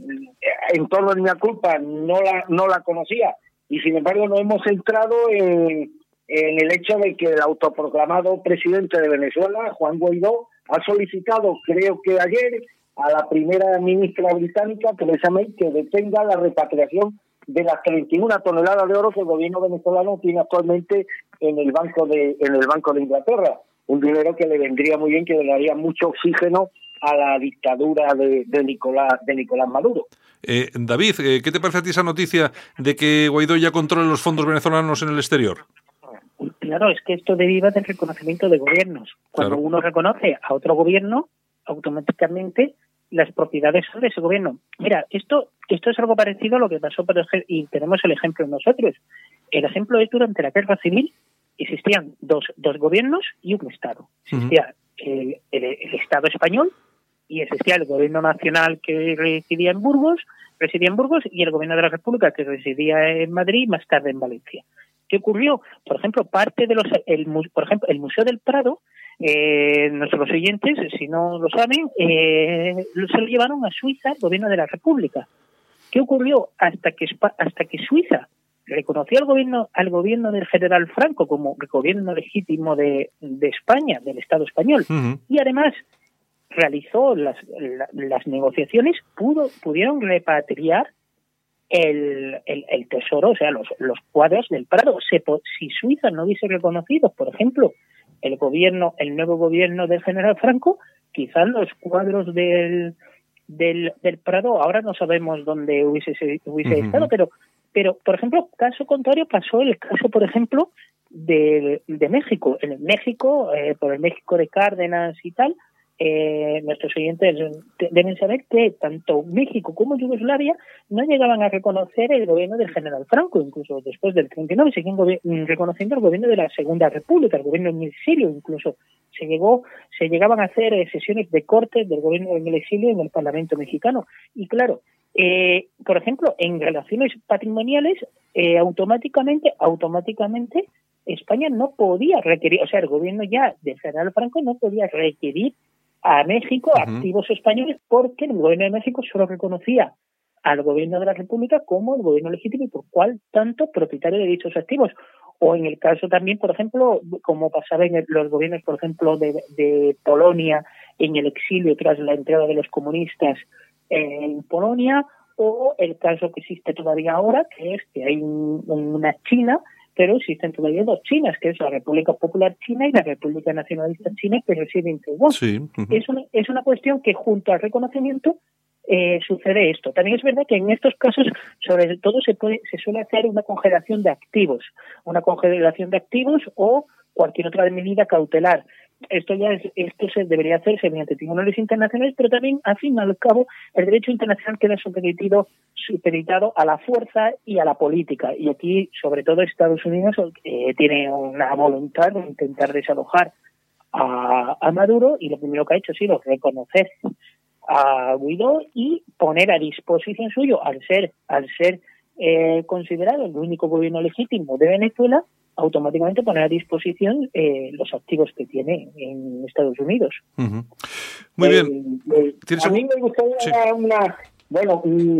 Speaker 4: en torno a mi culpa no la, no la conocía. Y sin embargo nos hemos centrado en, en el hecho de que el autoproclamado presidente de Venezuela, Juan Guaidó, ha solicitado, creo que ayer, a la primera ministra británica, Theresa May, que detenga la repatriación de las 31 toneladas de oro que el gobierno venezolano tiene actualmente en el banco de en el banco de Inglaterra un dinero que le vendría muy bien, que le daría mucho oxígeno a la dictadura de, de Nicolás de Nicolás Maduro.
Speaker 2: Eh, David, eh, ¿qué te parece a ti esa noticia de que Guaidó ya controla los fondos venezolanos en el exterior?
Speaker 5: Claro, es que esto deriva del reconocimiento de gobiernos. Cuando claro. uno reconoce a otro gobierno, automáticamente las propiedades son de ese gobierno. Mira, esto esto es algo parecido a lo que pasó, por ejemplo, y tenemos el ejemplo nosotros. El ejemplo es durante la guerra civil, existían dos, dos gobiernos y un Estado. Existía uh -huh. el, el, el, Estado español y existía el gobierno nacional que residía en Burgos, residía en Burgos y el gobierno de la República que residía en Madrid y más tarde en Valencia. ¿Qué ocurrió? Por ejemplo, parte de los, el, por ejemplo, el Museo del Prado, eh, nuestros oyentes, si no lo saben, eh, se lo llevaron a Suiza, el gobierno de la República. ¿Qué ocurrió? Hasta que, hasta que Suiza reconoció al gobierno al gobierno del general Franco como gobierno legítimo de, de España, del Estado español, uh -huh. y además realizó las, la, las negociaciones, pudo, pudieron repatriar el, el, el, tesoro, o sea, los, los cuadros del Prado. Se, si Suiza no hubiese reconocido, por ejemplo, el gobierno, el nuevo gobierno del general Franco, quizás los cuadros del, del, del Prado, ahora no sabemos dónde hubiese, hubiese uh -huh. estado, pero pero, por ejemplo, caso contrario pasó el caso, por ejemplo, de, de México. En México, eh, por el México de Cárdenas y tal, eh, nuestros oyentes deben saber que tanto México como Yugoslavia no llegaban a reconocer el gobierno del general Franco, incluso después del 39 siguen mm, reconociendo el gobierno de la Segunda República, el gobierno en exilio, incluso se llegó, se llegaban a hacer eh, sesiones de corte del gobierno en el exilio en el Parlamento mexicano. Y claro, eh, por ejemplo, en relaciones patrimoniales, eh, automáticamente, automáticamente, España no podía requerir, o sea, el gobierno ya de General Franco no podía requerir a México activos españoles porque el gobierno de México solo reconocía al gobierno de la República como el gobierno legítimo y por cual tanto propietario de dichos activos. O en el caso también, por ejemplo, como pasaba en los gobiernos, por ejemplo, de, Polonia en el exilio tras la entrada de los comunistas en Polonia, o el caso que existe todavía ahora, que es que hay una China pero existen todavía dos Chinas, que es la República Popular China y la República Nacionalista China, que residen en Taiwán. es, una, es una cuestión que junto al reconocimiento eh, sucede esto. También es verdad que en estos casos, sobre todo, se, puede, se suele hacer una congelación de activos, una congelación de activos o cualquier otra medida cautelar esto ya es, esto se debería hacerse mediante tribunales internacionales, pero también, al fin y al cabo, el derecho internacional queda supeditado, supeditado a la fuerza y a la política. Y aquí, sobre todo, Estados Unidos eh, tiene una voluntad de intentar desalojar a, a, Maduro y lo primero que ha hecho ha sido reconocer a Guido y poner a disposición suyo, al ser, al ser eh, considerado el único gobierno legítimo de Venezuela, automáticamente poner a disposición eh, los activos que tiene en Estados Unidos.
Speaker 2: Muy bien.
Speaker 4: Eh, eh, a mí me gustaría una... Bueno, mm,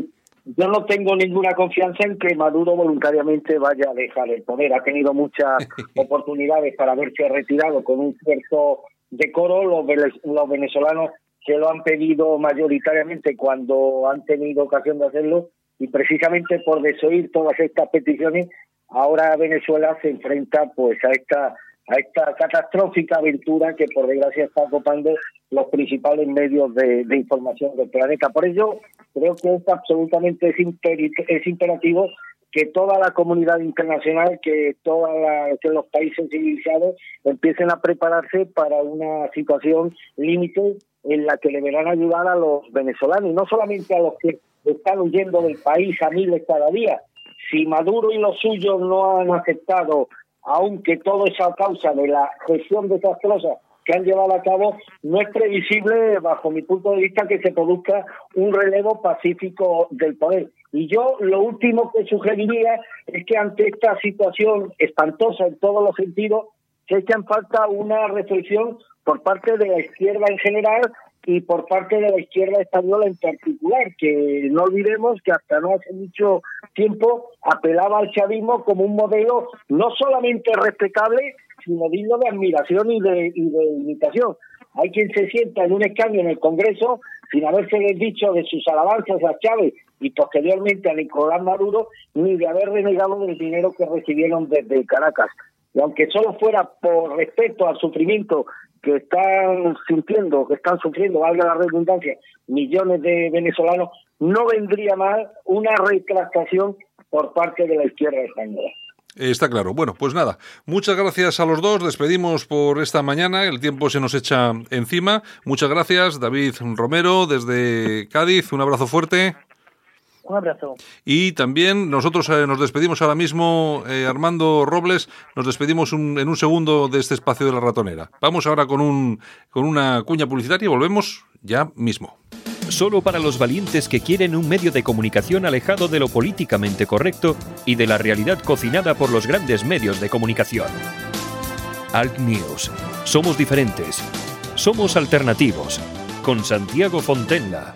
Speaker 4: yo no tengo ninguna confianza en que Maduro voluntariamente vaya a dejar el poder. Ha tenido muchas <laughs> oportunidades para haberse retirado con un cierto decoro. Los, los venezolanos se lo han pedido mayoritariamente cuando han tenido ocasión de hacerlo y precisamente por desoír todas estas peticiones ahora Venezuela se enfrenta pues a esta a esta catastrófica aventura que por desgracia está ocupando los principales medios de, información del planeta. Por ello, creo que es absolutamente es, imperativo que toda la comunidad internacional, que todos los países civilizados empiecen a prepararse para una situación límite en la que le verán ayudar a los venezolanos, y no solamente a los que están huyendo del país a miles cada día, si Maduro y los suyos no han aceptado, aunque todo es a causa de la gestión desastrosa que han llevado a cabo, no es previsible, bajo mi punto de vista, que se produzca un relevo pacífico del poder. Y yo lo último que sugeriría es que ante esta situación espantosa en todos los sentidos, se echa en falta una reflexión por parte de la izquierda en general y por parte de la izquierda española en particular, que no olvidemos que hasta no hace mucho tiempo apelaba al chavismo como un modelo no solamente respetable, sino digno de admiración y de, y de imitación. Hay quien se sienta en un escaño en el Congreso sin haberse dicho de sus alabanzas a Chávez y posteriormente a Nicolás Maduro, ni de haber renegado del dinero que recibieron desde Caracas. Y aunque solo fuera por respeto al sufrimiento que están sintiendo, que están sufriendo, valga la redundancia, millones de venezolanos, no vendría mal una retractación por parte de la izquierda española.
Speaker 2: Está claro. Bueno, pues nada, muchas gracias a los dos. Despedimos por esta mañana. El tiempo se nos echa encima. Muchas gracias, David Romero, desde Cádiz. Un abrazo fuerte.
Speaker 5: Un abrazo.
Speaker 2: Y también nosotros eh, nos despedimos ahora mismo, eh, Armando Robles, nos despedimos en un segundo de este espacio de la ratonera. Vamos ahora con, un, con una cuña publicitaria y volvemos ya mismo.
Speaker 1: Solo para los valientes que quieren un medio de comunicación alejado de lo políticamente correcto y de la realidad cocinada por los grandes medios de comunicación. Alt News. Somos diferentes. Somos alternativos. Con Santiago Fontenla.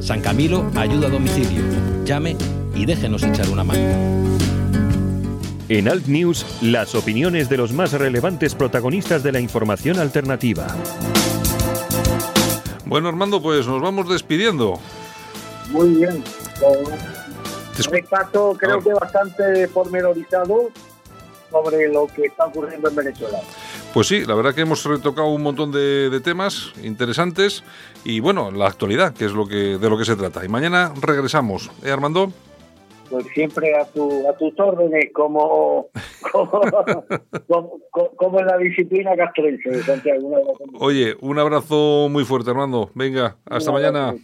Speaker 6: San Camilo ayuda a domicilio. Llame y déjenos echar una mano.
Speaker 1: En Alt News, las opiniones de los más relevantes protagonistas de la información alternativa.
Speaker 2: Bueno, Armando, pues nos vamos despidiendo.
Speaker 4: Muy bien. Un repaso creo que bastante pormenorizado sobre lo que está ocurriendo en Venezuela.
Speaker 2: Pues sí, la verdad que hemos retocado un montón de, de temas interesantes y bueno, la actualidad, que es lo que de lo que se trata. Y mañana regresamos, ¿eh, Armando?
Speaker 4: Pues siempre a, tu, a tus órdenes, como, <laughs> como, como, como en la disciplina castrense, Santiago.
Speaker 2: Oye, un abrazo muy fuerte, Armando. Venga, hasta mañana.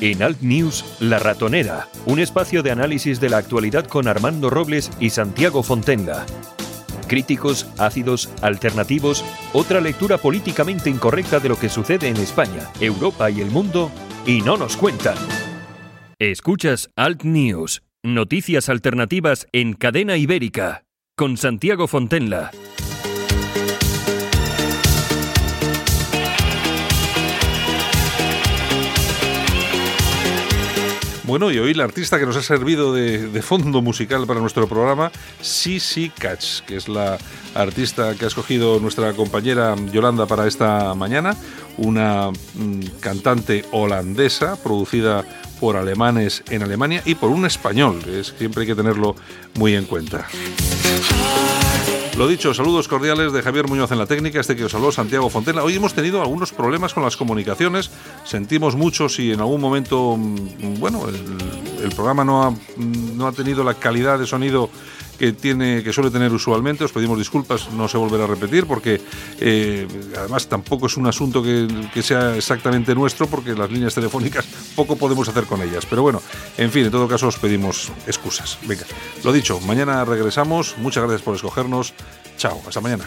Speaker 1: En Alt News, La Ratonera, un espacio de análisis de la actualidad con Armando Robles y Santiago Fontenga. Críticos, ácidos, alternativos, otra lectura políticamente incorrecta de lo que sucede en España, Europa y el mundo, y no nos cuentan. Escuchas Alt News, noticias alternativas en cadena ibérica, con Santiago Fontenla.
Speaker 2: Bueno, y hoy la artista que nos ha servido de, fondo musical para nuestro programa, Sisi Catch, que es la artista que ha escogido nuestra compañera Yolanda para esta mañana, una mm, cantante holandesa producida por alemanes en Alemania y por un español, es, siempre hay que tenerlo muy en cuenta. Lo dicho, saludos cordiales de Javier Muñoz en la técnica, este que os habló Santiago Fontela. Hoy hemos tenido algunos problemas con las comunicaciones, sentimos mucho si en algún momento, mm, bueno, el, el programa no ha, mm, no ha tenido la calidad de sonido que tiene que suele tener usualmente. Os pedimos disculpas, no se volverá a repetir porque eh, además tampoco es un asunto que, que sea exactamente nuestro porque las líneas telefónicas poco podemos hacer con ellas. Pero bueno, en fin, en todo caso os pedimos excusas. Venga, lo dicho, mañana regresamos. Muchas gracias por escogernos. Chao, hasta mañana.